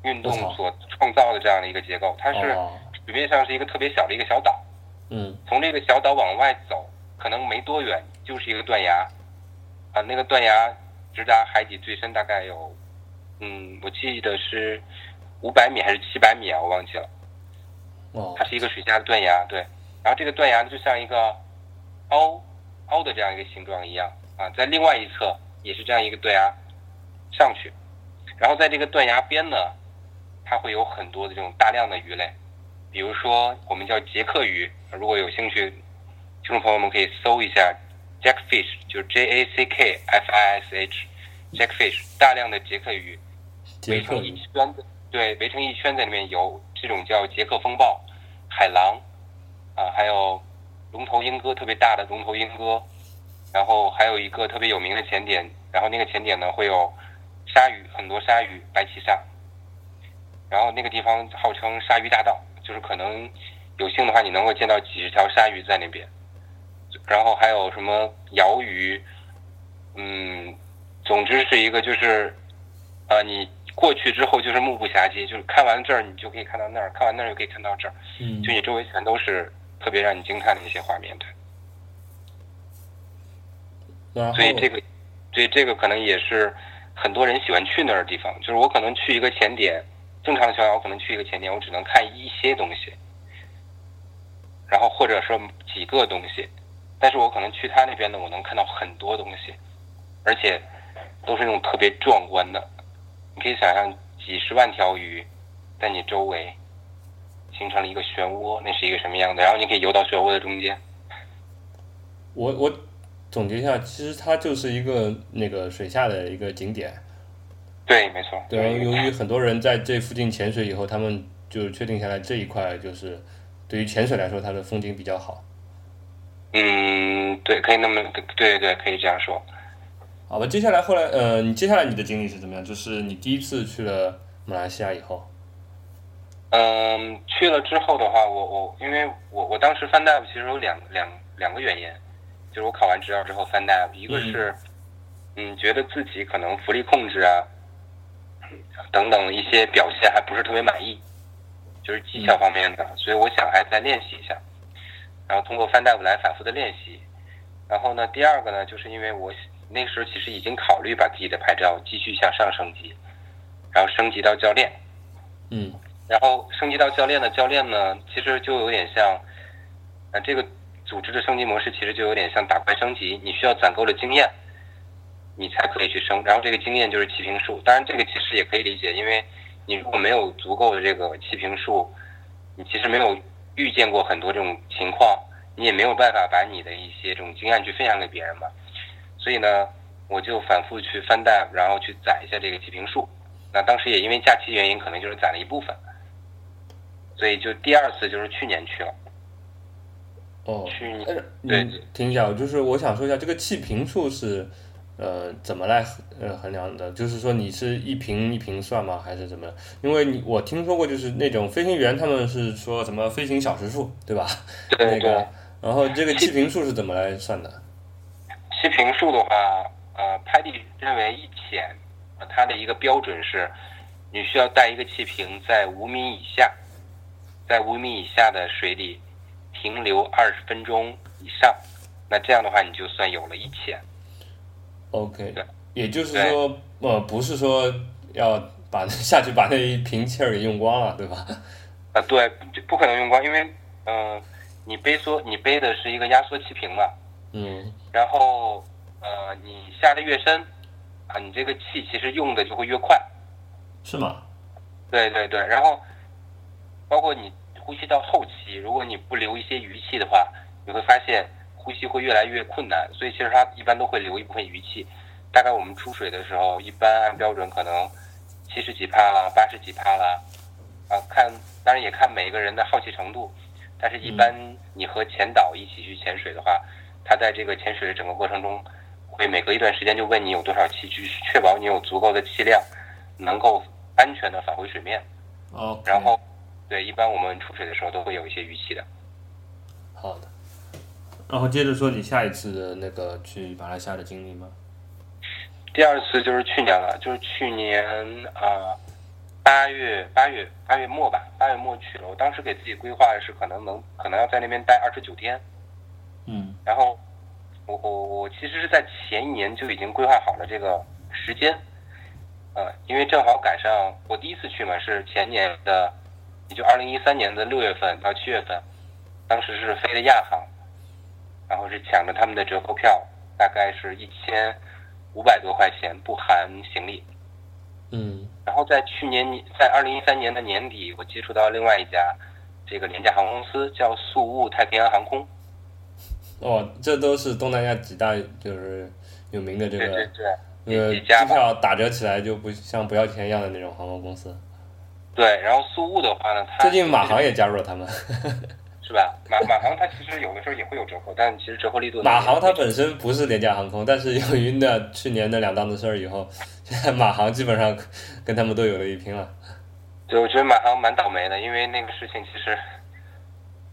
运动所创造的这样的一个结构，它是哦，水面上是一个特别小的一个小岛。嗯从这个小岛往外走，可能没多远就是一个断崖，啊，那个断崖直达海底最深大概有，嗯，我记得是五百米还是七百米啊，我忘记了。哦它是一个水下的断崖，对。然后这个断崖就像一个凹凹的这样一个形状一样啊，在另外一侧也是这样一个断崖上去，然后在这个断崖边呢，它会有很多的这种大量的鱼类，比如说我们叫捷克鱼，如果有兴趣，听众朋友们可以搜一下 Jackfish，就是 J A C K F I S H，Jackfish，大量的捷克鱼，围成一圈的，对，围成一圈在里面游，这种叫捷克风暴、海狼，啊，还有龙头鹰哥，特别大的龙头鹰哥，然后还有一个特别有名的潜点，然后那个潜点呢会有鲨鱼，很多鲨鱼，白鳍鲨，然后那个地方号称鲨鱼大道，就是可能有幸的话，你能够见到几十条鲨鱼在那边，然后还有什么鳐鱼，嗯，总之是一个就是，呃，你过去之后就是目不暇接，就是看完这儿你就可以看到那儿，看完那儿又可以看到这儿，嗯就你周围全都是特别让你惊叹的一些画面的。然后所以这个，所以这个可能也是很多人喜欢去那儿的地方。就是我可能去一个前点，正常的情况下我可能去一个前点，我只能看一些东西，然后或者说几个东西，但是我可能去他那边呢，我能看到很多东西，而且都是那种特别壮观的。你可以想象几十万条鱼在你周围形成了一个漩涡，那是一个什么样的？然后你可以游到漩涡的中间。我我总结一下，其实它就是一个那个水下的一个景点。对，没错。对，由于很多人在这附近潜水以后，他们就确定下来这一块就是对于潜水来说，它的风景比较好。嗯，对，可以那么对对对，可以这样说。好吧，接下来后来呃，你接下来你的经历是怎么样？就是你第一次去了马来西亚以后，嗯，去了之后的话，我我因为我我当时翻 dive 其实有两两两个原因，就是我考完执照之后翻 dive，一个是嗯觉得自己可能浮力控制啊等等一些表现还不是特别满意，就是技巧方面的，所以我想还再练习一下，然后通过翻 dive 来反复的练习。然后呢，第二个呢，就是因为我那个时候其实已经考虑把自己的牌照继续向上升级，然后升级到教练。嗯然后升级到教练的教练呢，其实就有点像，呃，这个组织的升级模式其实就有点像打怪升级，你需要攒够了经验，你才可以去升。然后这个经验就是气瓶数，当然这个其实也可以理解，因为你如果没有足够的这个气瓶数，你其实没有遇见过很多这种情况，你也没有办法把你的一些这种经验去分享给别人嘛。所以呢，我就反复去翻 dive，然后去攒一下这个气瓶数。那当时也因为假期原因，可能就是攒了一部分。所以就第二次就是去年去了，哦，去年呃对你听一下，就是我想说一下这个气瓶数是呃怎么来呃衡量的？就是说你是一瓶一瓶算吗？还是怎么？因为你我听说过，就是那种飞行员他们是说什么飞行小时数，对吧？*laughs* 对对那个，然后这个气瓶数是怎么来算的？气瓶数的话，呃，拍地认为一潜，呃它的一个标准是，你需要带一个气瓶在五米以下，在五米以下的水里停留二十分钟以上，那这样的话你就算有了一潜。OK，对也就是说，呃，不是说要把下去把那一瓶气儿给用光了，对吧？啊，对，不不可能用光，因为嗯、呃你背缩你背的是一个压缩气瓶嘛，嗯然后呃，你下的越深，啊，你这个气其实用的就会越快。是吗？对对对，然后包括你呼吸到后期，如果你不留一些余气的话，你会发现呼吸会越来越困难。所以其实它一般都会留一部分余气。大概我们出水的时候，一般按标准可能七十几帕啦，八十几帕啦，啊，看当然也看每个人的好奇程度，但是一般你和潜导一起去潜水的话，他在这个潜水的整个过程中，会每隔一段时间就问你有多少气，去确保你有足够的气量，能够安全的返回水面。哦，然后，对，一般我们出水的时候都会有一些余气的。好的。然后接着说你下一次的那个去马来西亚的经历吗？第二次就是去年了，就是去年啊八、月八月八月末吧，八月末去了。我当时给自己规划的是可能能可能要在那边待二十九天，嗯然后我我我其实是在前一年就已经规划好了这个时间，呃，因为正好赶上我第一次去嘛，是前年的，也就二零一三年的六月份到七月份，当时是飞的亚航，然后是抢着他们的折扣票，大概是一千五百多块钱，不含行李。嗯然后在去年在二零一三年的年底，我接触到另外一家这个廉价航空公司，叫宿雾太平洋航空。哦，这都是东南亚几大就是有名的这对对个对，那个机。票打折起来就不像不要钱一样的那种航空公司。对，然后宿雾的话呢，它最近马航也加入了他们。*laughs* 是吧？马马航它其实有的时候也会有折扣，但其实折扣力度马航它本身不是廉价航空，但是由于那去年那两档子事儿以后，现在马航基本上跟他们都有了一拼了。对，我觉得马航蛮倒霉的，因为那个事情其实，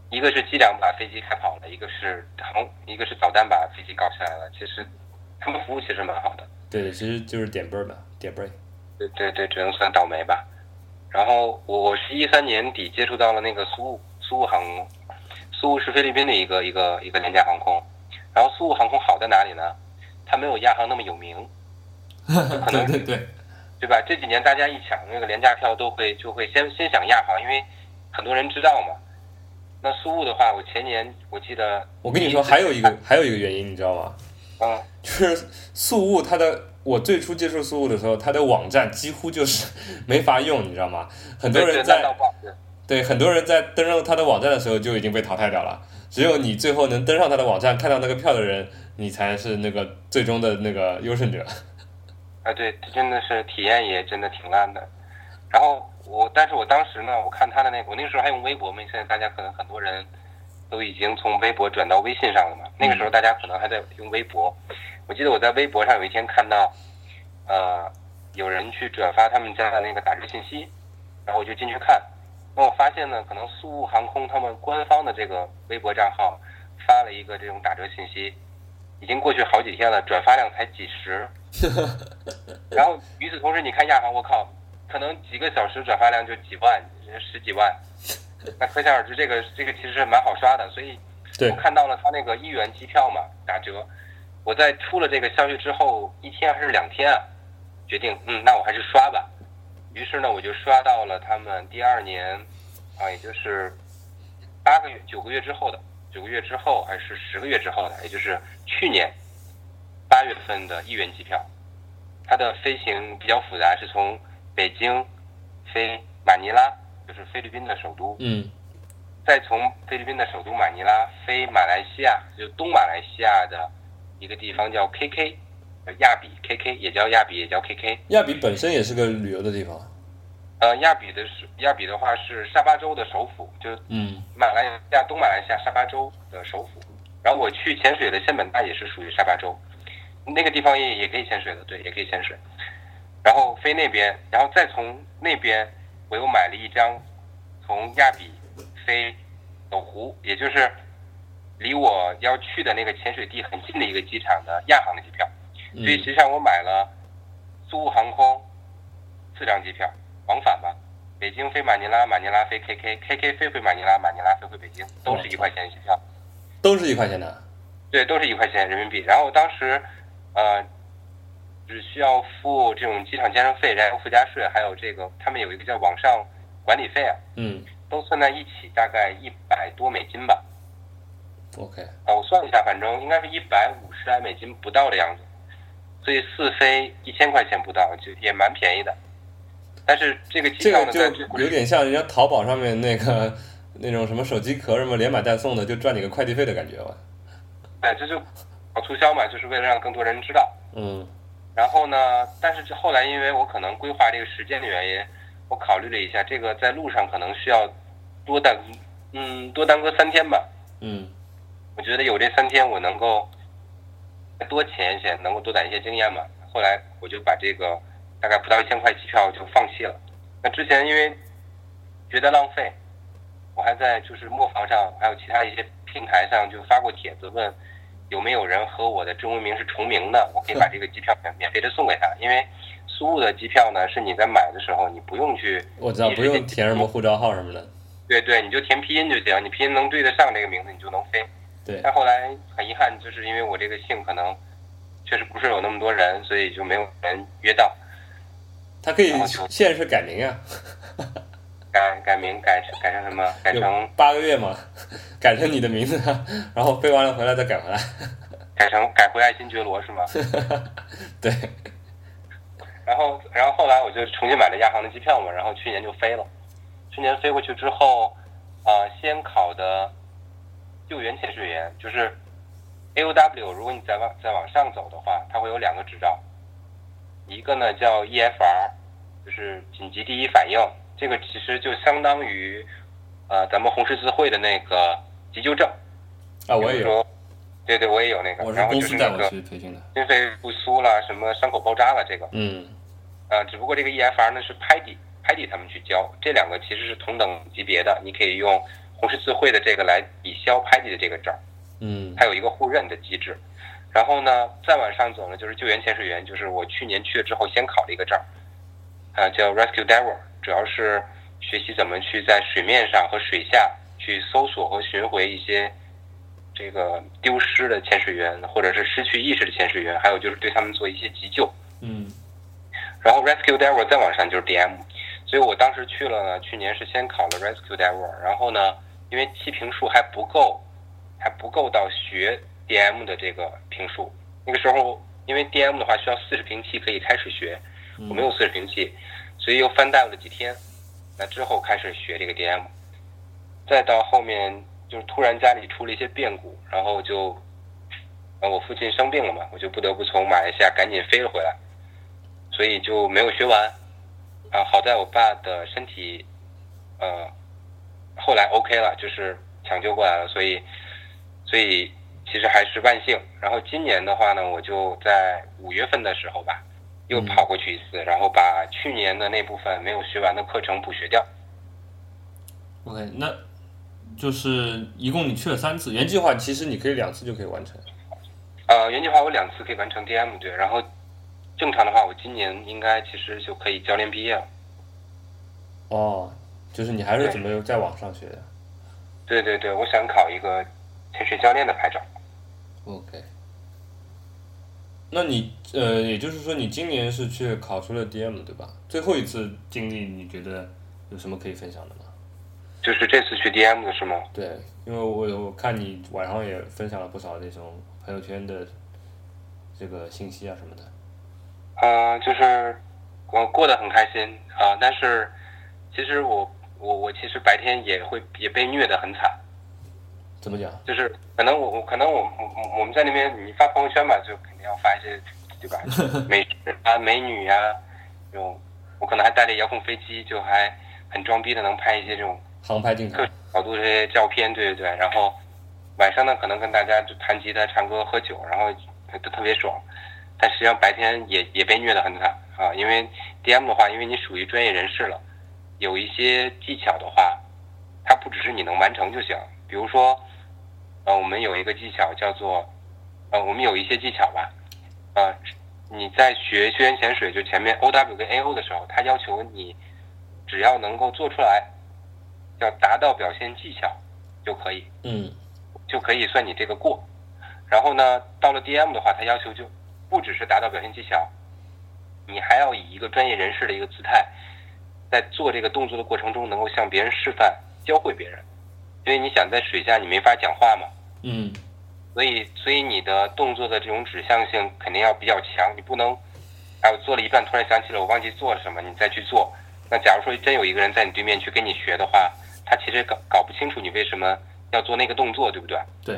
一个是机长把飞机开跑了，一个是航，一个是导弹把飞机搞下来了。其实他们服务其实蛮好的，对，其实就是点背儿嘛，点背儿。对对对，只能算倒霉吧。然后我我是一三年底接触到了那个苏苏雾航空，苏雾是菲律宾的一个一个一个廉价航空。然后苏雾航空好在哪里呢？它没有亚航那么有名，*laughs* 可能对对对，对吧？这几年大家一抢那个廉价票，都会就会先先想亚航，因为很多人知道嘛。那苏雾的话，我前年我记得，我跟你说，还有一个还有一个原因，你知道吗？嗯，就是苏雾它的，我最初接触苏雾的时候，它的网站几乎就是 *laughs* 没法用，你知道吗？很多人在对对很多人在登上他的网站的时候就已经被淘汰掉了，只有你最后能登上他的网站看到那个票的人，你才是那个最终的那个优胜者。啊，对，真的是体验也真的挺烂的。然后我，但是我当时呢，我看他的那个，我那个时候还用微博嘛，现在大家可能很多人都已经从微博转到微信上了嘛。那个时候大家可能还在用微博。我记得我在微博上有一天看到，呃，有人去转发他们家的那个打折信息，然后我就进去看，那我发现呢，可能苏雾航空他们官方的这个微博账号发了一个这种打折信息，已经过去好几天了，转发量才几十。*laughs* 然后与此同时，你看亚航，我靠，可能几个小时转发量就几万、十几万，那可想而知，这个这个其实是蛮好刷的。所以我看到了他那个一元机票嘛打折，我在出了这个消息之后一天还是两天啊，决定嗯，那我还是刷吧。于是呢，我就刷到了他们第二年啊，也就是八个月、九个月之后的，九个月之后还是十个月之后的，也就是去年八月份的一元机票。它的飞行比较复杂，是从北京飞马尼拉，就是菲律宾的首都，嗯再从菲律宾的首都马尼拉飞马来西亚，就东马来西亚的一个地方叫 KK，呃亚比 KK 也叫亚比，也叫 KK。亚比本身也是个旅游的地方。呃，亚比的是亚比的话是沙巴州的首府，就嗯马来西亚东马来西亚沙巴州的首府。然后我去潜水的仙本那也是属于沙巴州，那个地方也也可以潜水的，对，也可以潜水。然后飞那边，然后再从那边，我又买了一张从亚比飞斗湖，也就是离我要去的那个潜水地很近的一个机场的亚航的机票。所以实嗯际上我买了苏雾航空四张机票往返吧，北京飞马尼拉，马尼拉飞 KK，KK 飞回马尼拉，马尼拉飞回北京，都是一块钱机票。都是一块钱的。对，都是一块钱人民币。然后当时，呃，只需要付这种机场建设费、燃油附加税，还有这个他们有一个叫网上管理费啊，嗯都算在一起，大概一百多美金吧。，OK，啊，我算一下，反正应该是一百五十来美金不到的样子，所以四飞一千块钱不到，就也蛮便宜的。但是这个机票呢，这个就有点像人家淘宝上面那个那种什么手机壳什么连买带送的，就赚你个快递费的感觉吧。对，这就搞促销嘛，就是为了让更多人知道。嗯然后呢，但是后来因为我可能规划这个时间的原因，我考虑了一下，这个在路上可能需要多耽，嗯，多耽搁三天吧。嗯我觉得有这三天，我能够再多潜一潜，能够多攒一些经验嘛。后来我就把这个大概不到一千块机票就放弃了。那之前因为觉得浪费，我还在就是磨房上还有其他一些平台上就发过帖子问有没有人和我的中文名是重名的，我可以把这个机票免免费的送给他。因为苏雾的机票呢，是你在买的时候你不用去，我知道不用填什么护照号什么的。对对，你就填拼音就行，你拼音能对得上这个名字，你就能飞。对，但后来很遗憾，就是因为我这个姓可能确实不是有那么多人，所以就没有人约到。他可以现实改名啊，*laughs* 改改名改成改成什么？改成八个月嘛，*laughs* 改成你的名字啊，然后飞完了回来再改回来。*laughs* 改成改回爱新觉罗是吗？对，然后然后后来我就重新买了亚航的机票嘛，然后去年就飞了。去年飞过去之后，啊、先考的救援潜水员，就是 AOW。如果你再往再往上走的话，它会有两个执照，一个呢叫 EFR，就是紧急第一反应，这个其实就相当于呃咱们红十字会的那个急救证。啊，我也有。对对，我也有那个，我是然后就是那个。心肺复苏啦，什么伤口包扎了，这个，嗯呃，只不过这个 EFR 呢是拍底拍底他们去教，这两个其实是同等级别的，你可以用红十字会的这个来抵消拍地的这个证儿，嗯。它有一个互认的机制。然后呢，再往上走呢，就是救援潜水员，就是我去年去了之后先考了一个证儿，啊、叫 Rescue Diver，主要是学习怎么去在水面上和水下去搜索和寻回一些这个丢失的潜水员，或者是失去意识的潜水员，还有就是对他们做一些急救。嗯。然后 Rescue Diver 再往上就是 DM，所以我当时去了呢，去年是先考了 Rescue Diver，然后呢，因为气瓶数还不够，还不够到学 DM 的这个瓶数，那个时候因为 DM 的话需要四十瓶气可以开始学，我没有四十瓶气，所以又翻带了几天，那之后开始学这个 DM，再到后面就是突然家里出了一些变故，然后就，呃，我父亲生病了嘛，我就不得不从马来西亚赶紧飞了回来。所以就没有学完。啊，好在我爸的身体，呃，后来 OK 了，就是抢救过来了，所以，所以其实还是万幸。然后今年的话呢，我就在五月份的时候吧，又嗯跑过去一次，然后把去年的那部分没有学完的课程补学掉。，OK，那就是一共你去了三次，原计划其实你可以两次就可以完成。呃，原计划我两次可以完成 DM 对，然后正常的话，我今年应该其实就可以教练毕业了。哦，就是你还是准备在网上学的。对对对，我想考一个潜水教练的牌照。OK，那你呃，也就是说你今年是去考出了 DM 对吧？最后一次经历你觉得有什么可以分享的吗？就是这次去 DM 的是吗？对，因为我我看你晚上也分享了不少那种朋友圈的这个信息啊什么的。嗯、就是我过得很开心啊、但是其实我我我其实白天也会也被虐得很惨，怎么讲？就是可能我我可能我我我们在那边你发朋友圈吧，就肯定要发一些对吧，*laughs* 美食啊美女呀、这种我可能还带着遥控飞机，就还很装逼的能拍一些这种航拍镜头各。角度这些照片，对对对。然后晚上呢，可能跟大家就弹吉他、唱歌、喝酒，然后都特别爽。但实际上白天也也被虐得很惨啊，因为 DM 的话，因为你属于专业人士了，有一些技巧的话，它不只是你能完成就行。比如说，呃，我们有一个技巧叫做，呃，我们有一些技巧吧，呃，你在学学员潜水，就前面 OW 跟 AO 的时候，它要求你只要能够做出来，要达到表现技巧就可以，嗯就可以算你这个过。然后呢，到了 DM 的话，它要求就不只是达到表现技巧，你还要以一个专业人士的一个姿态，在做这个动作的过程中，能够向别人示范、教会别人。因为你想在水下，你没法讲话嘛，嗯所以所以你的动作的这种指向性肯定要比较强，你不能，哎，我做了一半，突然想起了我忘记做了什么，你再去做。那假如说真有一个人在你对面去跟你学的话，他其实搞搞不清楚你为什么要做那个动作，对不对？对，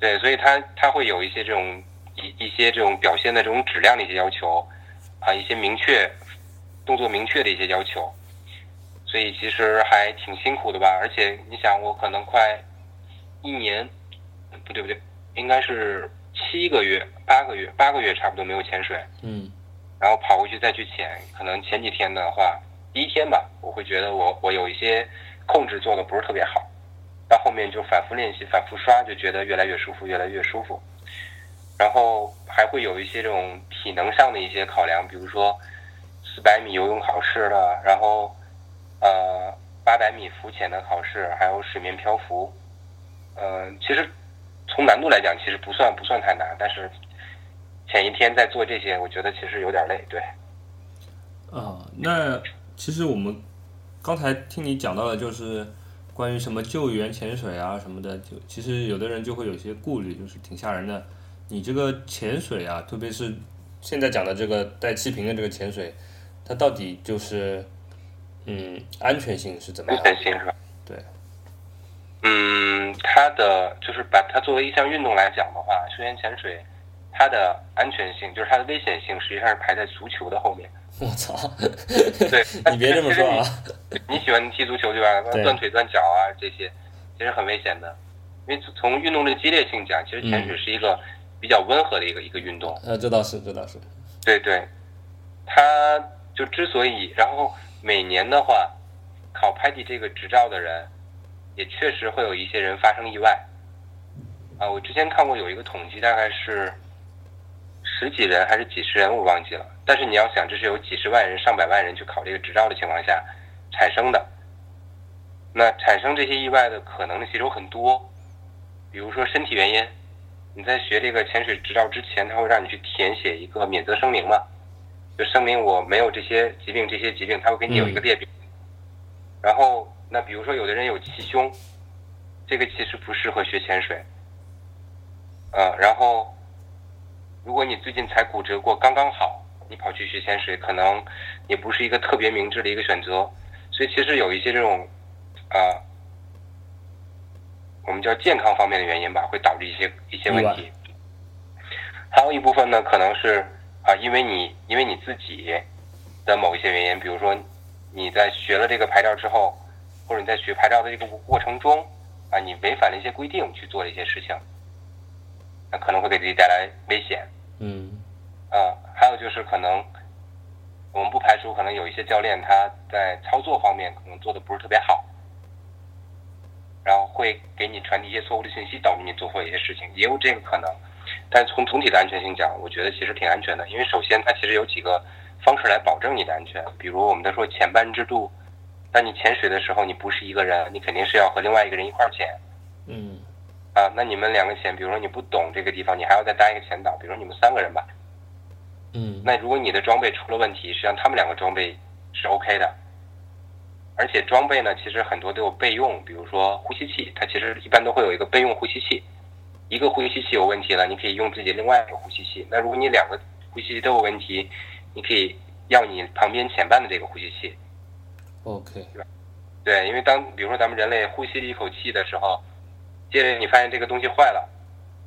对，所以他他会有一些这种一一些这种表现的这种质量的一些要求，啊，一些明确动作明确的一些要求，所以其实还挺辛苦的吧。而且你想，我可能快一年，不对不对，应该是七个月、八个月、八个月差不多没有潜水，嗯然后跑回去再去潜，可能前几天的话，第一天吧，我会觉得我我有一些控制做的不是特别好，到后面就反复练习、反复刷，就觉得越来越舒服，越来越舒服。然后还会有一些这种体能上的一些考量，比如说四百米游泳考试了，然后呃八百米浮潜的考试，还有水面漂浮。呃，其实从难度来讲，其实不算不算太难，但是前一天在做这些，我觉得其实有点累。对，啊，那其实我们刚才听你讲到的，就是关于什么救援潜水啊什么的，就其实有的人就会有些顾虑，就是挺吓人的。你这个潜水啊，特别是现在讲的这个带气瓶的这个潜水，它到底就是嗯安全性是怎么样？安全性是吧？对，嗯，它的就是把它作为一项运动来讲的话，休闲潜水，它的安全性就是它的危险性实际上是排在足球的后面。*laughs* 我操！对，你别这么说啊！*laughs* 你喜欢踢足球对吧？断腿断脚啊这些，其实很危险的。因为从运动的激烈性讲，其实潜水是一个比较温和的一个一个运动。呃，这倒是，这倒是。对对，他就之所以，然后每年的话，考拍地这个执照的人，也确实会有一些人发生意外。啊，我之前看过有一个统计，大概是十几人还是几十人，我忘记了。但是你要想，这是有几十万人、上百万人去考这个执照的情况下产生的。那产生这些意外的可能其实有很多，比如说身体原因。你在学这个潜水执照之前，他会让你去填写一个免责声明嘛，就声明我没有这些疾病，这些疾病他会给你有一个列表。然后，那比如说有的人有气胸，这个其实不适合学潜水。呃，然后，如果你最近才骨折过，刚刚好，你跑去学潜水，可能也不是一个特别明智的一个选择。所以，其实有一些这种，啊、我们叫健康方面的原因吧，会导致一些一些问题。还有一部分呢，可能是啊、因为你因为你自己的某一些原因，比如说你在学了这个牌照之后，或者你在学牌照的这个过程中啊，你违反了一些规定去做了一些事情，那可能会给自己带来危险。嗯啊，还有就是可能我们不排除可能有一些教练他在操作方面可能做的不是特别好，然后会给你传递一些错误的信息，导致你做错一些事情，也有这个可能。但从总体的安全性讲，我觉得其实挺安全的，因为首先它其实有几个方式来保证你的安全，比如我们都说潜伴制度，那你潜水的时候，你不是一个人，你肯定是要和另外一个人一块儿潜。嗯啊，那你们两个潜，比如说你不懂这个地方，你还要再搭一个潜导，比如说你们三个人吧。嗯，那如果你的装备出了问题，实际上他们两个装备是 OK 的，而且装备呢，其实很多都有备用，比如说呼吸器，它其实一般都会有一个备用呼吸器。一个呼吸器有问题了，你可以用自己另外一个呼吸器。那如果你两个呼吸器都有问题，你可以要你旁边前半的这个呼吸器。OK，对，因为当比如说咱们人类呼吸一口气的时候，接着你发现这个东西坏了，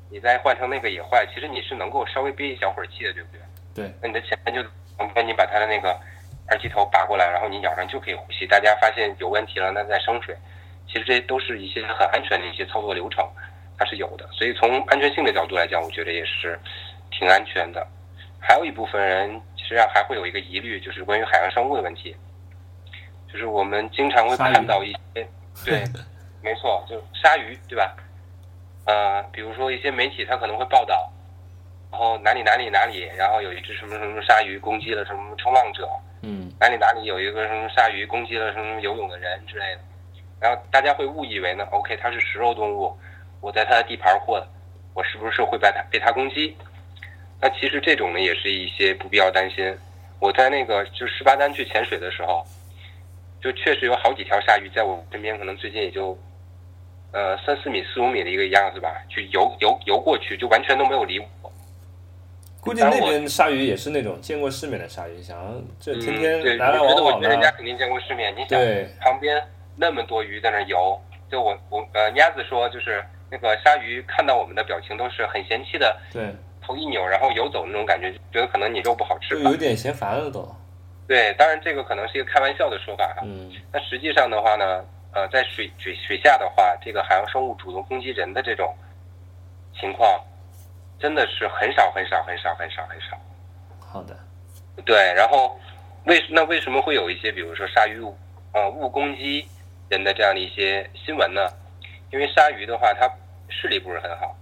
你再换成那个也坏，其实你是能够稍微憋一小会儿气的，对不对？对，那你的前半就旁边你把它的那个二气头拔过来，然后你咬上就可以呼吸。大家发现有问题了，那再生水，其实这都是一些很安全的一些操作流程，它是有的。所以从安全性的角度来讲，我觉得也是挺安全的。还有一部分人实际上还会有一个疑虑，就是关于海洋生物的问题，就是我们经常会看到一些，*laughs* 对，没错，就鲨鱼，对吧？呃，比如说一些媒体它可能会报道，然后哪里哪里哪里，然后有一只什么什么鲨鱼攻击了什么冲浪者，嗯哪里哪里有一个什么鲨鱼攻击了什么游泳的人之类的，然后大家会误以为呢，OK，它是食肉动物，我在他的地盘混，我是不是会被他被他攻击？那其实这种呢也是一些不必要担心。我在那个就十八单去潜水的时候，就确实有好几条鲨鱼在我身边，可能最近也就呃三四米、四五米的一个样子吧，去游游游过去，就完全都没有理我。估计那边鲨鱼也是那种见过世面的鲨鱼，想这天天来来我觉得我往往觉得人家，肯定见过世面。你想，旁边那么多鱼在那儿游，就我我呃鸭子说，就是那个鲨鱼看到我们的表情都是很嫌弃的，对，头一扭然后游走那种感觉，觉得可能你肉不好吃吧就有。点嫌烦了都。对，当然这个可能是一个开玩笑的说法哈。嗯那实际上的话呢，呃，在水水水下的话，这个海洋生物主动攻击人的这种情况，真的是很少很少很少很少很少。好的，对，然后为那为什么会有一些比如说鲨鱼误呃误攻击人的这样的一些新闻呢？因为鲨鱼的话，它视力不是很好，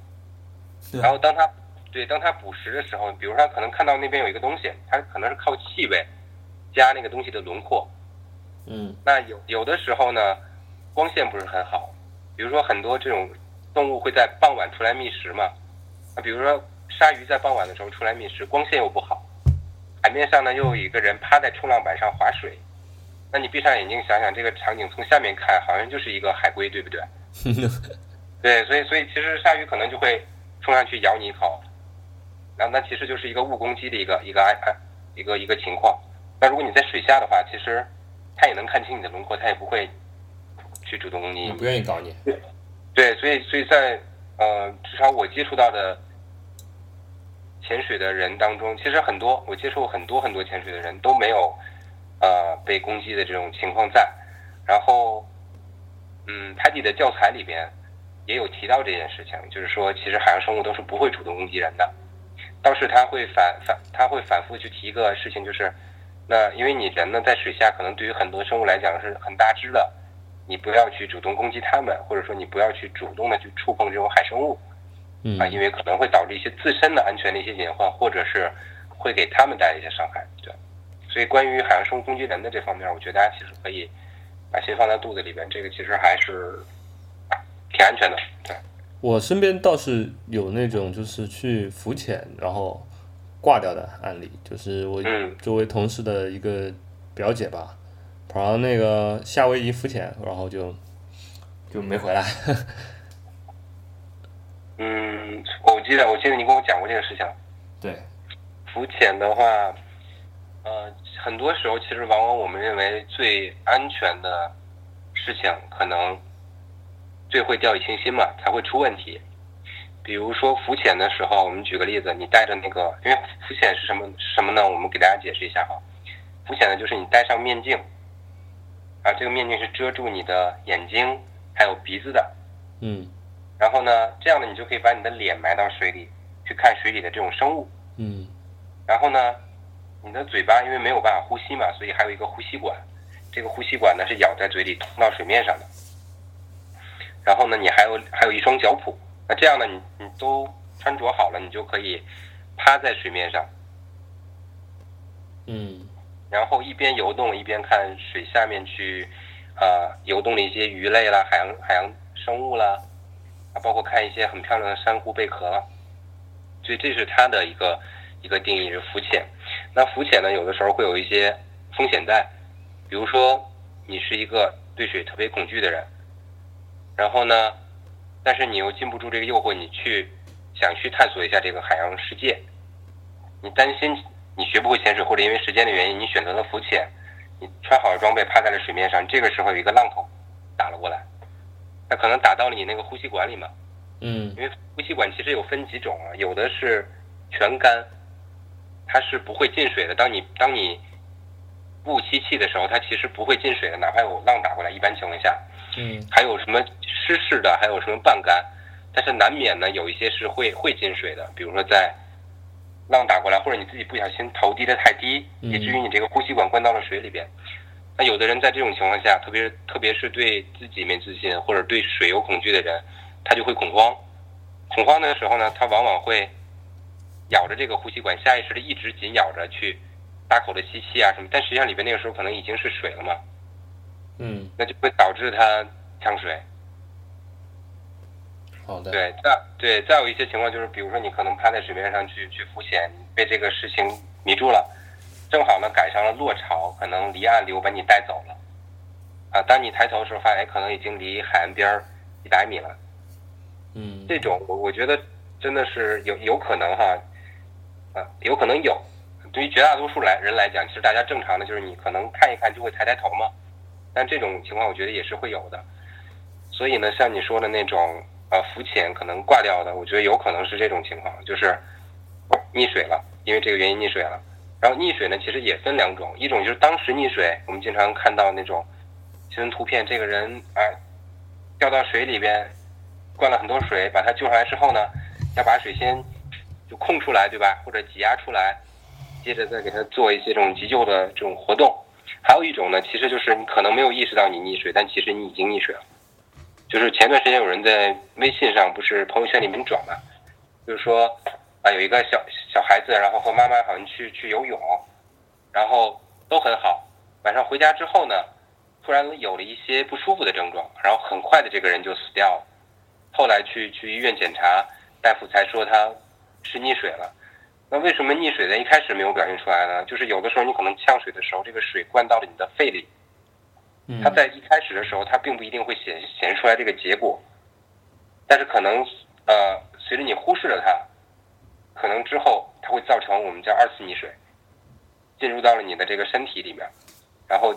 然后当它对当它捕食的时候，比如说它可能看到那边有一个东西，它可能是靠气味加那个东西的轮廓。嗯那有有的时候呢，光线不是很好，比如说很多这种动物会在傍晚出来觅食嘛，那比如说鲨鱼在傍晚的时候出来觅食，光线又不好，海面上呢又有一个人趴在冲浪板上划水，那你闭上眼睛想想这个场景从下面看，好像就是一个海龟，对不对？*laughs* 对，所以所以其实鲨鱼可能就会冲上去咬你一口，然后那其实就是一个误攻击的一个一个安安一个一个情况。那如果你在水下的话，其实它也能看清你的轮廓，它也不会去主动攻击你。不愿意搞你。对，所以所以在呃，至少我接触到的潜水的人当中，其实很多我接触很多很多潜水的人都没有呃被攻击的这种情况在。然后，嗯，海底的教材里边也有提到这件事情，就是说其实海洋生物都是不会主动攻击人的。倒是他会反反他会反复去提一个事情，就是那因为你人呢在水下，可能对于很多生物来讲是很大只的。你不要去主动攻击它们，或者说你不要去主动的去触碰这种海生物，嗯啊，因为可能会导致一些自身的安全的一些隐患，或者是会给他们带来一些伤害。对，所以关于海洋生物攻击人的这方面，我觉得大家其实可以把心放在肚子里边，这个其实还是挺安全的。对，我身边倒是有那种就是去浮潜然后挂掉的案例，就是我嗯作为同事的一个表姐吧，跑到那个夏威夷浮潜，然后就就没回来。嗯，我记得我记得你跟我讲过这个事情。对，浮潜的话，呃，很多时候其实往往我们认为最安全的事情，可能最会掉以轻心嘛，才会出问题。比如说浮潜的时候，我们举个例子，你带着那个，因为浮潜是什么什么呢？我们给大家解释一下哈。浮潜呢，就是你戴上面镜，啊，这个面镜是遮住你的眼睛还有鼻子的，嗯然后呢，这样呢，你就可以把你的脸埋到水里，去看水里的这种生物。嗯然后呢，你的嘴巴因为没有办法呼吸嘛，所以还有一个呼吸管。这个呼吸管呢是咬在嘴里通到水面上的。然后呢，你还有还有一双脚蹼。那这样呢，你你都穿着好了，你就可以趴在水面上，嗯然后一边游动一边看水下面去啊、游动的一些鱼类啦、海洋海洋生物啦，啊，包括看一些很漂亮的珊瑚贝壳啦。所以这是它的一个一个定义是浮潜。那浮潜呢，有的时候会有一些风险在，比如说你是一个对水特别恐惧的人，然后呢，但是你又禁不住这个诱惑，你去想去探索一下这个海洋世界，你担心你学不会潜水，或者因为时间的原因，你选择了浮潜，你穿好了装备趴在了水面上，这个时候有一个浪头打了过来，那可能打到了你那个呼吸管里嘛，嗯因为呼吸管其实有分几种啊，有的是全干，它是不会进水的。当你当你不吸气的时候，它其实不会进水的，哪怕有浪打过来，一般情况下。嗯还有什么湿式的，还有什么半干，但是难免呢有一些是会会进水的，比如说在浪打过来，或者你自己不小心头低得太低，嗯以至于你这个呼吸管灌到了水里边。那有的人在这种情况下，特别特别是对自己没自信或者对水有恐惧的人，他就会恐慌。恐慌的时候呢，他往往会咬着这个呼吸管，下意识的一直紧咬着去大口的吸气啊什么，但实际上里边那个时候可能已经是水了嘛。嗯，那就会导致他呛水。好的。对，再对再有一些情况就是，比如说你可能趴在水面上去去浮潜，被这个事情迷住了，正好呢赶上了落潮，可能离岸流把你带走了。啊，当你抬头的时候，发现哎可能已经离海岸边儿一百米了。嗯这种我我觉得真的是有有可能哈，啊，有可能有。对于绝大多数来人来讲，其实大家正常的就是你可能看一看就会抬抬头嘛，但这种情况我觉得也是会有的。所以呢，像你说的那种呃浮潜可能挂掉的，我觉得有可能是这种情况，就是溺水了，因为这个原因溺水了。然后溺水呢，其实也分两种，一种就是当时溺水，我们经常看到那种新闻图片，这个人啊、掉到水里边，灌了很多水，把他救上来之后呢，要把水先就空出来，对吧？或者挤压出来，接着再给他做一些这种急救的这种活动。还有一种呢，其实就是你可能没有意识到你溺水，但其实你已经溺水了。就是前段时间有人在微信上不是朋友圈里面转嘛，就是说啊有一个小小孩子，然后和妈妈好像去去游泳，然后都很好，晚上回家之后呢，突然有了一些不舒服的症状，然后很快的这个人就死掉了。后来去去医院检查，大夫才说他是溺水了。那为什么溺水在一开始没有表现出来呢？就是有的时候你可能呛水的时候，这个水灌到了你的肺里，嗯它在一开始的时候，它并不一定会显显示出来这个结果，但是可能呃，随着你忽视了它，可能之后它会造成我们叫二次溺水，进入到了你的这个身体里面，然后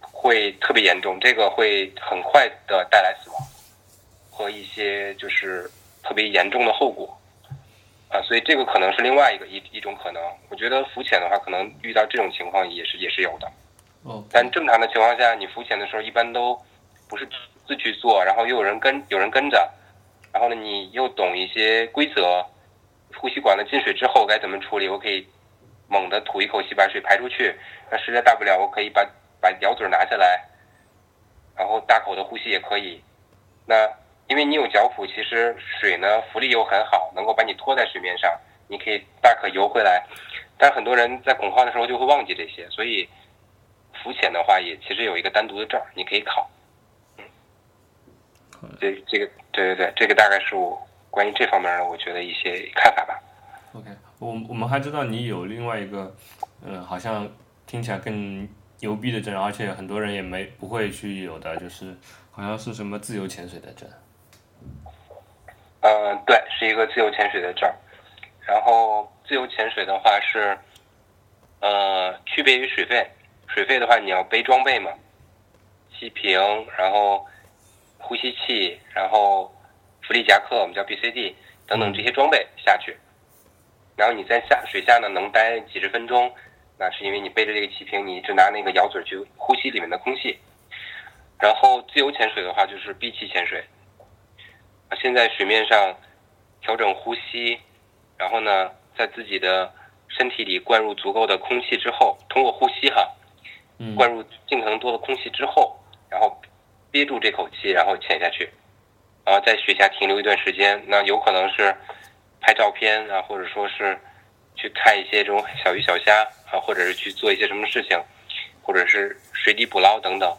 会特别严重，这个会很快的带来死亡。和一些就是特别严重的后果。啊，所以这个可能是另外一个一一种可能。我觉得浮潜的话，可能遇到这种情况也是也是有的。哦，但正常的情况下，你浮潜的时候一般都不是自去做，然后又有人跟有人跟着，然后呢你又懂一些规则，呼吸管的进水之后该怎么处理，我可以猛地吐一口气把水排出去，那实在大不了我可以把把咬嘴拿下来，然后大口的呼吸也可以。那因为你有脚蹼，其实水呢浮力又很好，能够把你拖在水面上，你可以大可游回来。但很多人在恐慌的时候就会忘记这些，所以浮潜的话也其实有一个单独的证儿，你可以考。嗯，这这个对对对，这个大概是我关于这方面的我觉得一些看法吧。OK，我我们还知道你有另外一个，嗯，好像听起来更牛逼的证，而且很多人也没不会去有的，就是好像是什么自由潜水的证。嗯，对，是一个自由潜水的证儿。然后自由潜水的话是，呃，区别于水肺。水肺的话，你要背装备嘛，气瓶，然后呼吸器，然后浮力夹克，我们叫 BCD 等等这些装备下去。然后你在下水下呢能待几十分钟，那是因为你背着这个气瓶，你一直拿那个咬嘴去呼吸里面的空气。然后自由潜水的话就是闭气潜水。啊，现在水面上调整呼吸，然后呢，在自己的身体里灌入足够的空气之后，通过呼吸哈，嗯灌入尽可能多的空气之后，然后憋住这口气，然后潜下去，然后在水下停留一段时间。那有可能是拍照片啊，或者说是去看一些这种小鱼小虾啊，或者是去做一些什么事情，或者是水底捕捞等等。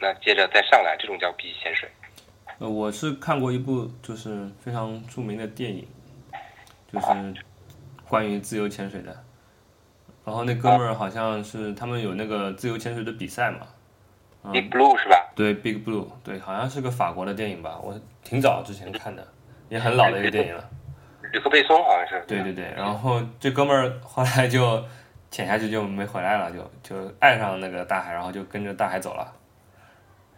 那接着再上来，这种叫闭气潜水。呃，我是看过一部就是非常著名的电影，就是关于自由潜水的。然后那哥们儿好像是他们有那个自由潜水的比赛嘛，Big Blue 是吧？对，Big Blue，对，好像是个法国的电影吧，我挺早之前看的，也很老的一个电影了。*laughs* 吕克贝松好像是。对对对，然后这哥们儿后来就潜下去就没回来了，就就爱上那个大海，然后就跟着大海走了。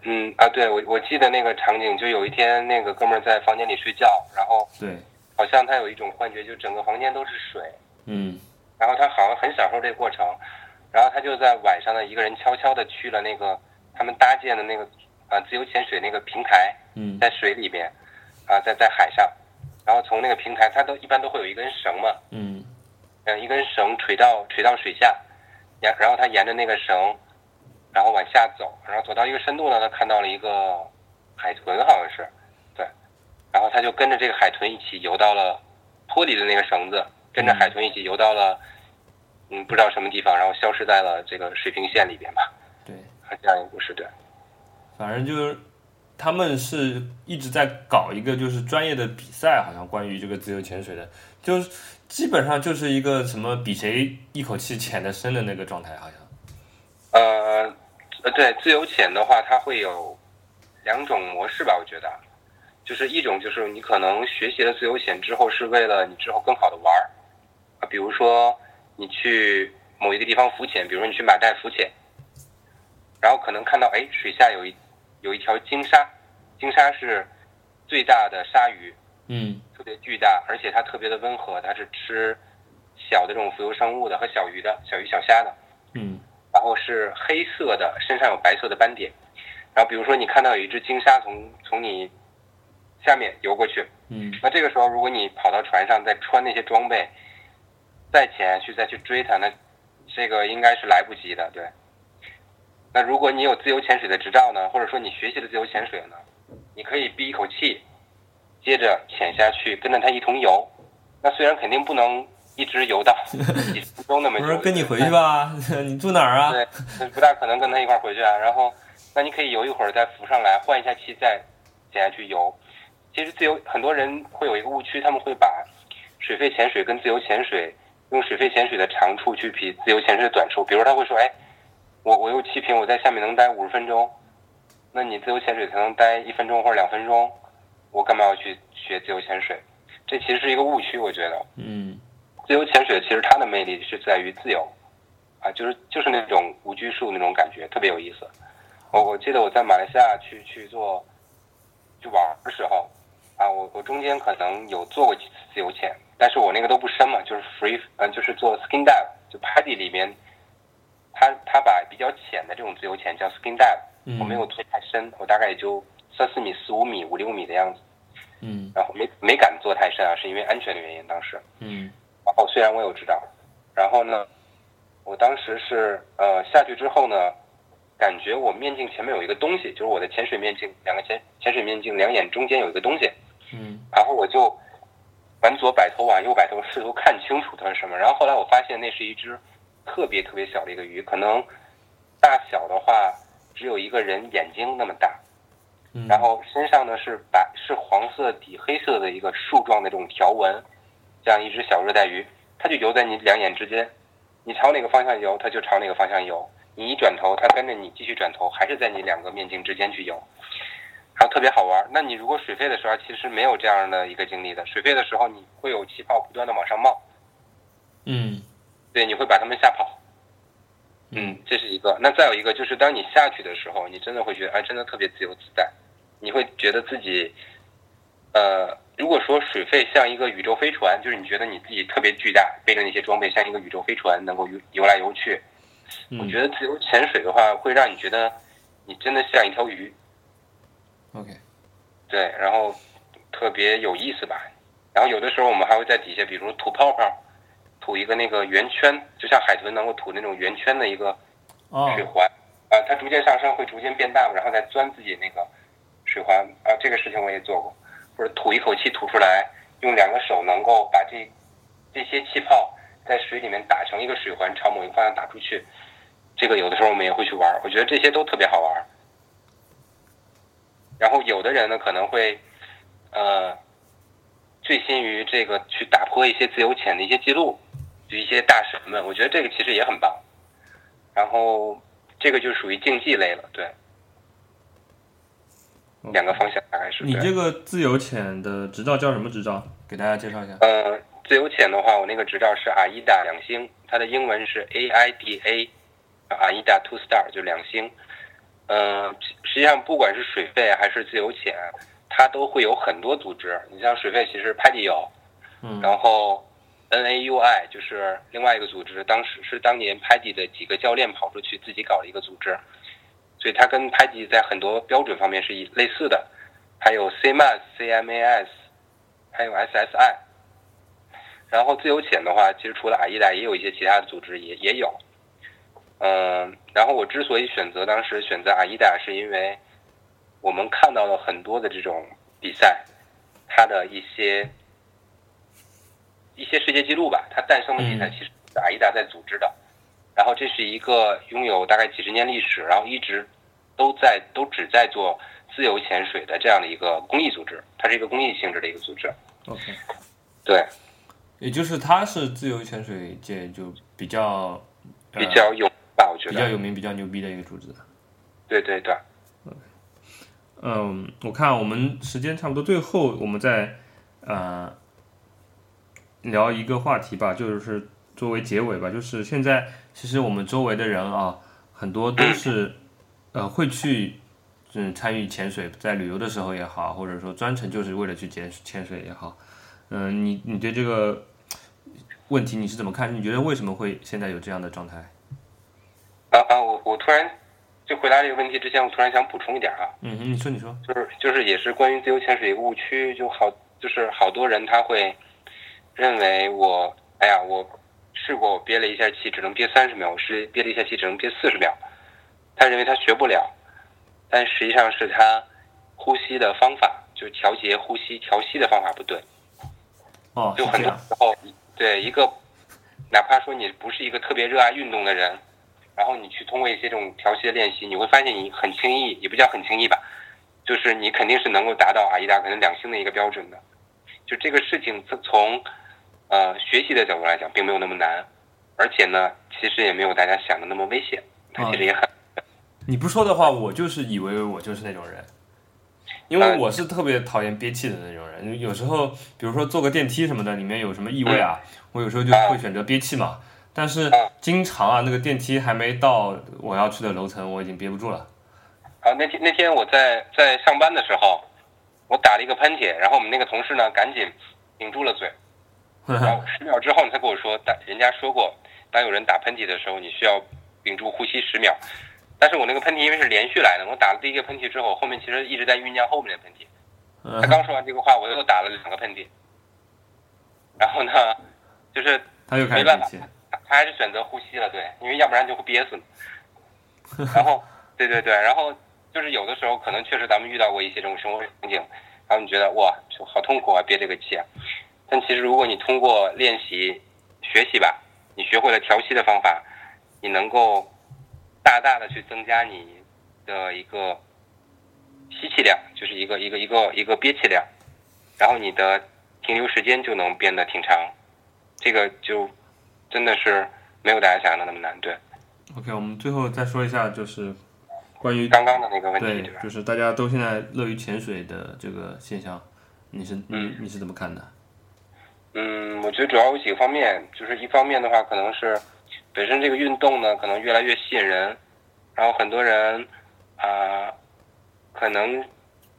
嗯啊，对我我记得那个场景，就有一天那个哥们儿在房间里睡觉，然后对，好像他有一种幻觉，就整个房间都是水，嗯。然后他好像很享受这个过程，然后他就在晚上呢一个人悄悄的去了那个他们搭建的那个啊自由潜水那个平台，嗯。在水里边啊在在海上，然后从那个平台，他都一般都会有一根绳嘛，嗯。嗯，一根绳垂到垂到水下，然然后他沿着那个绳，然后往下走，然后走到一个深度呢，他看到了一个海豚，好像是，对，然后他就跟着这个海豚一起游到了脱离的那个绳子，跟着海豚一起游到了，嗯，不知道什么地方，然后消失在了这个水平线里边吧，对，这样一个故事，对，反正就是他们是一直在搞一个就是专业的比赛，好像关于这个自由潜水的，就是基本上就是一个什么比谁一口气潜的深的那个状态，好像。呃，呃，对，自由潜的话，它会有两种模式吧，我觉得，就是一种就是你可能学习了自由潜之后，是为了你之后更好的玩儿，啊，比如说你去某一个地方浮潜，比如说你去马代浮潜，然后可能看到哎水下有一有一条鲸鲨，鲸鲨是最大的鲨鱼，嗯。特别巨大，而且它特别的温和，它是吃小的这种浮游生物的和小鱼的小鱼小虾的。嗯然后是黑色的，身上有白色的斑点。然后比如说你看到有一只鲸鲨从从你下面游过去，嗯那这个时候如果你跑到船上再穿那些装备，再潜下去再去追它，那这个应该是来不及的，对。那如果你有自由潜水的执照呢，或者说你学习了自由潜水呢，你可以闭一口气，接着潜下去，跟着它一同游。那虽然肯定不能一直游到几十分钟那么久，*laughs* 我说跟你回去吧，*laughs* 你住哪儿啊？对，不大可能跟他一块儿回去啊。然后，那你可以游一会儿再浮上来，换一下气再潜下去游。其实自由很多人会有一个误区，他们会把水肺潜水跟自由潜水用水肺潜水的长处去比自由潜水的短处。比如他会说，哎，我我有气瓶，我在下面能待五十分钟，那你自由潜水才能待一分钟或者两分钟，我干嘛要去学自由潜水？这其实是一个误区，我觉得。嗯自由潜水其实它的魅力是在于自由，啊，就是就是那种无拘束那种感觉，特别有意思。我我记得我在马来西亚去去做去玩的时候，啊，我我中间可能有做过几次自由潜，但是我那个都不深嘛，就是 free，嗯、就是做 skin dive，就 paddy 里面，他他把比较浅的这种自由潜叫 skin dive，、嗯我没有做太深，我大概也就三四米、四五米、五六米的样子，嗯然后没没敢做太深啊，是因为安全的原因，当时。嗯然后虽然我有指导，然后呢，我当时是呃下去之后呢，感觉我面镜前面有一个东西，就是我的潜水面镜，两个潜潜水面镜两眼中间有一个东西，嗯然后我就往左摆头往右摆头，试图看清楚它是什么。然后后来我发现那是一只特别特别小的一个鱼，可能大小的话只有一个人眼睛那么大，嗯，然后身上呢是白是黄色底黑色的一个树状的这种条纹，这样一只小热带鱼，它就游在你两眼之间，你朝哪个方向游，它就朝哪个方向游。你一转头，它跟着你继续转头，还是在你两个面镜之间去游，然后特别好玩。那你如果水肺的时候，其实没有这样的一个经历的。水肺的时候，你会有气泡不断的往上冒，嗯对，你会把它们吓跑。嗯，这是一个。那再有一个就是，当你下去的时候，你真的会觉得，哎，真的特别自由自在。你会觉得自己，呃，如果说水肺像一个宇宙飞船，就是你觉得你自己特别巨大，背着那些装备像一个宇宙飞船，能够游游来游去。我嗯觉得自由潜水的话，会让你觉得你真的像一条鱼，，OK，对，然后特别有意思吧。然后有的时候我们还会在底下，比如吐泡泡，吐一个那个圆圈，就像海豚能够吐那种圆圈的一个哦水环，啊，它逐渐上升会逐渐变大，然后再钻自己那个水环啊，这个事情我也做过，或者吐一口气吐出来，用两个手能够把这这些气泡在水里面打成一个水环，朝某一个方向打出去，这个有的时候我们也会去玩，我觉得这些都特别好玩。然后有的人呢可能会，呃，醉心于这个去打破一些自由潜的一些记录，就一些大神们，我觉得这个其实也很棒。然后这个就属于竞技类了，对，两个方向大概是。你这个自由潜的执照叫什么执照？给大家介绍一下。呃，自由潜的话，我那个执照是 AIDA 两星，它的英文是 AIDA，AIDA Two Star 就两星。呃，实际上不管是水肺还是自由潜，它都会有很多组织。你像水肺，其实 PADI 有，嗯然后 NAUI 就是另外一个组织，当时是当年 PADI 的几个教练跑出去自己搞了一个组织，所以它跟 PADI 在很多标准方面是一类似的。还有 CMAS、CMAS，还有 SSI。然后自由潜的话，其实除了 AIDA 也有一些其他的组织也也有。嗯，然后我之所以选择当时选择 AIDA，是因为我们看到了很多的这种比赛，它的一些一些世界纪录吧，它诞生的比赛其实是 AIDA 在组织的。然后这是一个拥有大概几十年历史，然后一直都在都只在做自由潜水的这样的一个公益组织，它是一个公益性质的一个组织。OK，对，也就是它是自由潜水界就比较比较有吧，我觉得。比较有名、比较牛逼的一个组织。对对对，嗯，我看我们时间差不多，最后我们再呃聊一个话题吧，就是作为结尾吧，就是现在其实我们周围的人啊，很多都是呃会去嗯参与潜水，在旅游的时候也好，或者说专程就是为了去潜潜水也好，嗯、你你对这个问题你是怎么看？你觉得为什么会现在有这样的状态？啊啊，我我突然就回答这个问题之前，我突然想补充一点啊，嗯哼，你说你说，就是就是也是关于自由潜水一个误区，就好就是好多人他会认为我哎呀我试过我憋了一下气只能憋三十秒，我试憋了一下气只能憋四十秒，他认为他学不了，但实际上是他呼吸的方法就是调节呼吸调息的方法不对。哦，就很多，时候，对一个哪怕说你不是一个特别热爱运动的人，然后你去通过一些这种调息的练习，你会发现你很轻易，也不叫很轻易吧，就是你肯定是能够达到阿依达可能两星的一个标准的。就这个事情从从呃学习的角度来讲，并没有那么难，而且呢，其实也没有大家想的那么危险，它其实也很。你不说的话，我就是以为我就是那种人，因为我是特别讨厌憋气的那种人。有时候，比如说坐个电梯什么的，里面有什么异味啊，我有时候就会选择憋气嘛。但是经常啊，那个电梯还没到我要去的楼层，我已经憋不住了。啊，那天那天我在在上班的时候，我打了一个喷嚏，然后我们那个同事呢赶紧屏住了嘴，*laughs* 然后十秒之后才跟我说，但人家说过，当有人打喷嚏的时候，你需要屏住呼吸十秒。但是我那个喷嚏因为是连续来的，我打了第一个喷嚏之后，后面其实一直在酝酿后面的喷嚏。他刚说完这个话，我又打了两个喷嚏，然后呢，就是他又开没办法他他还是选择呼吸了，对，因为要不然就会憋死。*laughs* 然后，对对对，然后就是有的时候可能确实咱们遇到过一些这种生活情景，然后你觉得哇，就好痛苦啊，憋这个气啊。但其实如果你通过练习、学习吧，你学会了调息的方法，你能够大大的去增加你的一个吸气量，就是一个一个一个一个憋气量，然后你的停留时间就能变得挺长。这个就真的是没有大家想象的那么难，对。OK，我们最后再说一下，就是关于刚刚的那个问题，对？就是大家都现在乐于潜水的这个现象，你是你嗯你是怎么看的？嗯，我觉得主要有几个方面，就是一方面的话，可能是本身这个运动呢，可能越来越吸引人，然后很多人啊、可能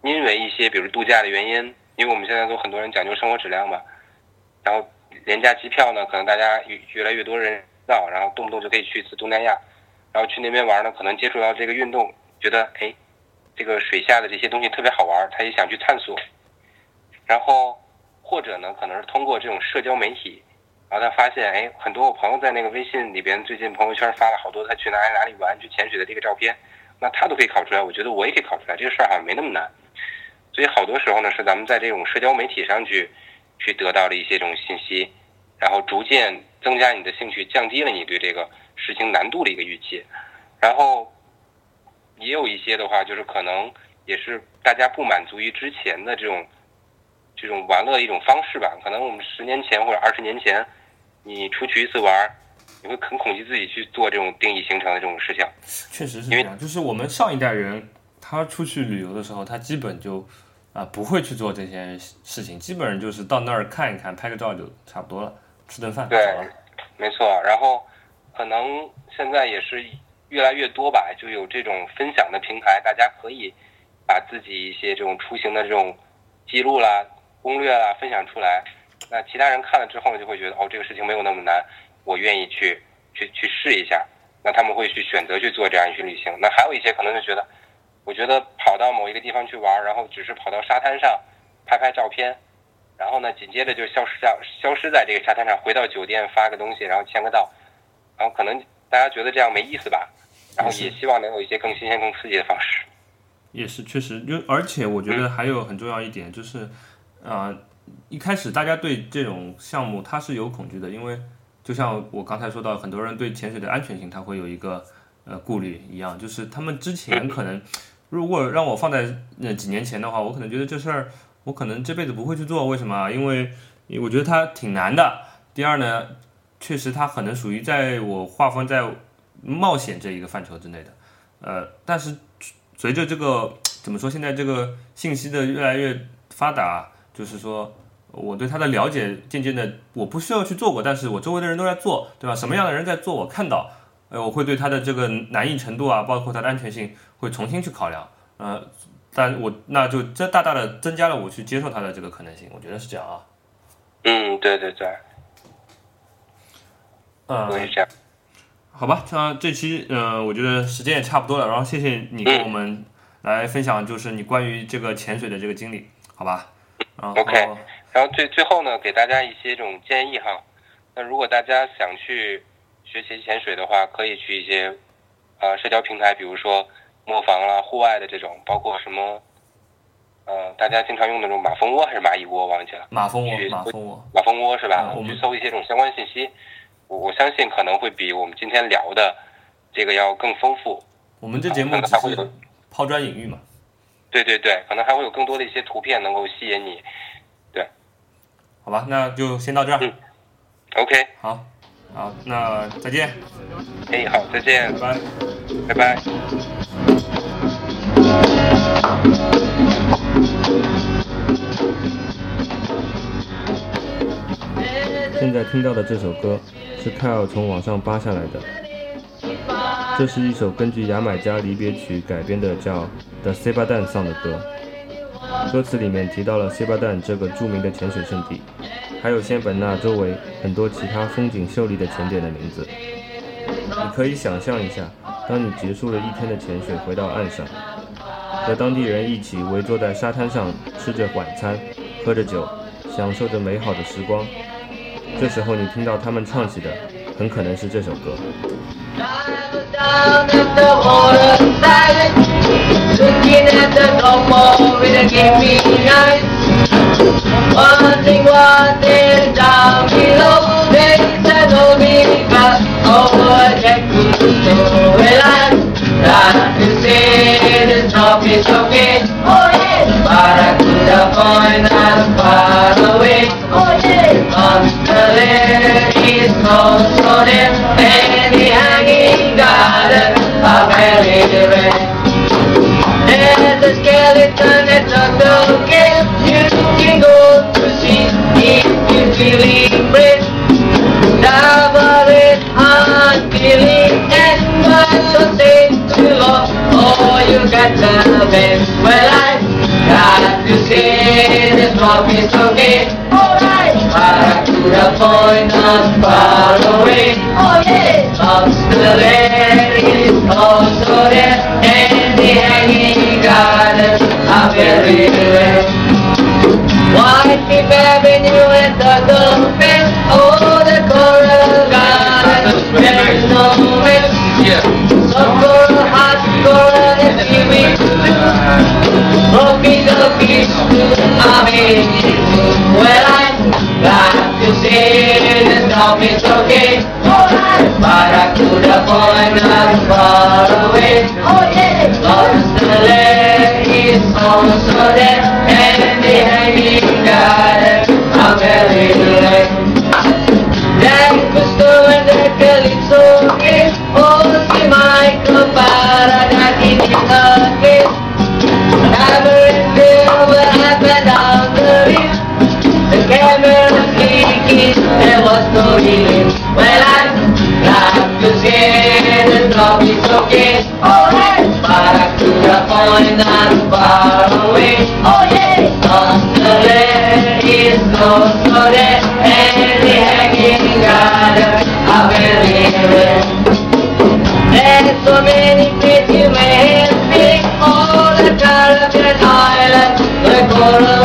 因为一些比如度假的原因，因为我们现在都很多人讲究生活质量嘛，然后廉价机票呢，可能大家越越来越多人到，然后动不动就可以去一次东南亚，然后去那边玩呢，可能接触到这个运动，觉得哎，这个水下的这些东西特别好玩，他也想去探索，然后或者呢，可能是通过这种社交媒体，然后他发现，哎，很多我朋友在那个微信里边最近朋友圈发了好多他去哪里哪里玩、去潜水的这个照片，那他都可以考出来，我觉得我也可以考出来，这个事儿好像没那么难。所以好多时候呢，是咱们在这种社交媒体上去去得到了一些这种信息，然后逐渐增加你的兴趣，降低了你对这个事情难度的一个预期。然后也有一些的话，就是可能也是大家不满足于之前的这种这种玩乐的一种方式吧。可能我们十年前或者二十年前，你出去一次玩儿，你会很恐惧自己去做这种定义行程的这种事情。确实是这样，就是我们上一代人，他出去旅游的时候，他基本就啊、不会去做这些事情，基本上就是到那儿看一看，拍个照就差不多了，吃顿饭对。没错，然后可能现在也是越来越多吧，就有这种分享的平台，大家可以把自己一些这种出行的这种记录啦、攻略啦分享出来。那其他人看了之后呢，就会觉得哦，这个事情没有那么难，我愿意去去去试一下。那他们会去选择去做这样一去旅行。那还有一些可能就觉得，我觉得跑到某一个地方去玩，然后只是跑到沙滩上拍拍照片，然后呢，紧接着就消失在消失在这个沙滩上，回到酒店发个东西，然后签个到，然后可能大家觉得这样没意思吧，然后也希望能有一些更新鲜、更刺激的方式。也是确实，就而且我觉得还有很重要一点就是，啊、一开始大家对这种项目它是有恐惧的，因为就像我刚才说到，很多人对潜水的安全性他会有一个呃顾虑一样，就是他们之前可能如果让我放在那几年前的话，我可能觉得这事儿我可能这辈子不会去做，为什么？因为我觉得它挺难的。第二呢，确实它可能属于在我划分在冒险这一个范畴之内的，呃，但是随着这个怎么说，现在这个信息的越来越发达，就是说我对它的了解渐渐的，我不需要去做过，但是我周围的人都在做，对吧？什么样的人在做，我看到，呃，我会对它的这个难易程度啊，包括它的安全性，会重新去考量，呃，但我那就这大大的增加了我去接受它的这个可能性，我觉得是这样啊，嗯，对对对，嗯，我也这样。好吧，那这期呃，我觉得时间也差不多了，然后谢谢你跟我们来分享，就是你关于这个潜水的这个经历，好吧？OK 然后最最后呢，给大家一些这种建议哈。那如果大家想去学习潜水的话，可以去一些呃社交平台，比如说磨房啦、户外的这种，包括什么呃大家经常用的那种马蜂窝还是蚂蚁窝，忘记了，马蜂窝，马蜂窝，马蜂窝是吧？嗯我们去搜一些这种相关信息，我我相信可能会比我们今天聊的这个要更丰富。我们这节目只会有抛砖引玉嘛。对对对，可能还会有更多的一些图片能够吸引你。对好吧，那就先到这儿。嗯 OK，好，好，那再见，哎，好，再见拜，拜。拜拜。现在听到的这首歌是 Kyle 从网上扒下来的，这是一首根据牙买加离别曲改编的叫《The Sebadan Song》的歌。歌词里面提到了谢巴旦这个著名的潜水圣地，还有仙本那周围很多其他风景秀丽的潜点的名字。你可以想象一下，当你结束了一天的潜水，回到岸上，和当地人一起围坐在沙滩上吃着晚餐，喝着酒，享受着美好的时光。这时候你听到他们唱起的，很可能是这首歌。Looking at the couple with a gleaming eyes Wondering what is down below. There is a lonely car over a jetty So will I That you say this drop is okay oh, yeah. But I could have gone far away. Oh, yeah. Until it is close on him the cave you go to see feeling long. Oh, you got the best. I got to this rock is okay. Alright. Barracuda point not far away. Oh yeah. Lobster there far away. Oh, yeah! Lobster lake is also there, and the hanging garden are very rare. There's so many have seen All the Caribbean islands, the coral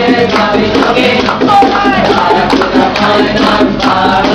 I'm fine, I'm fine, I'm fine.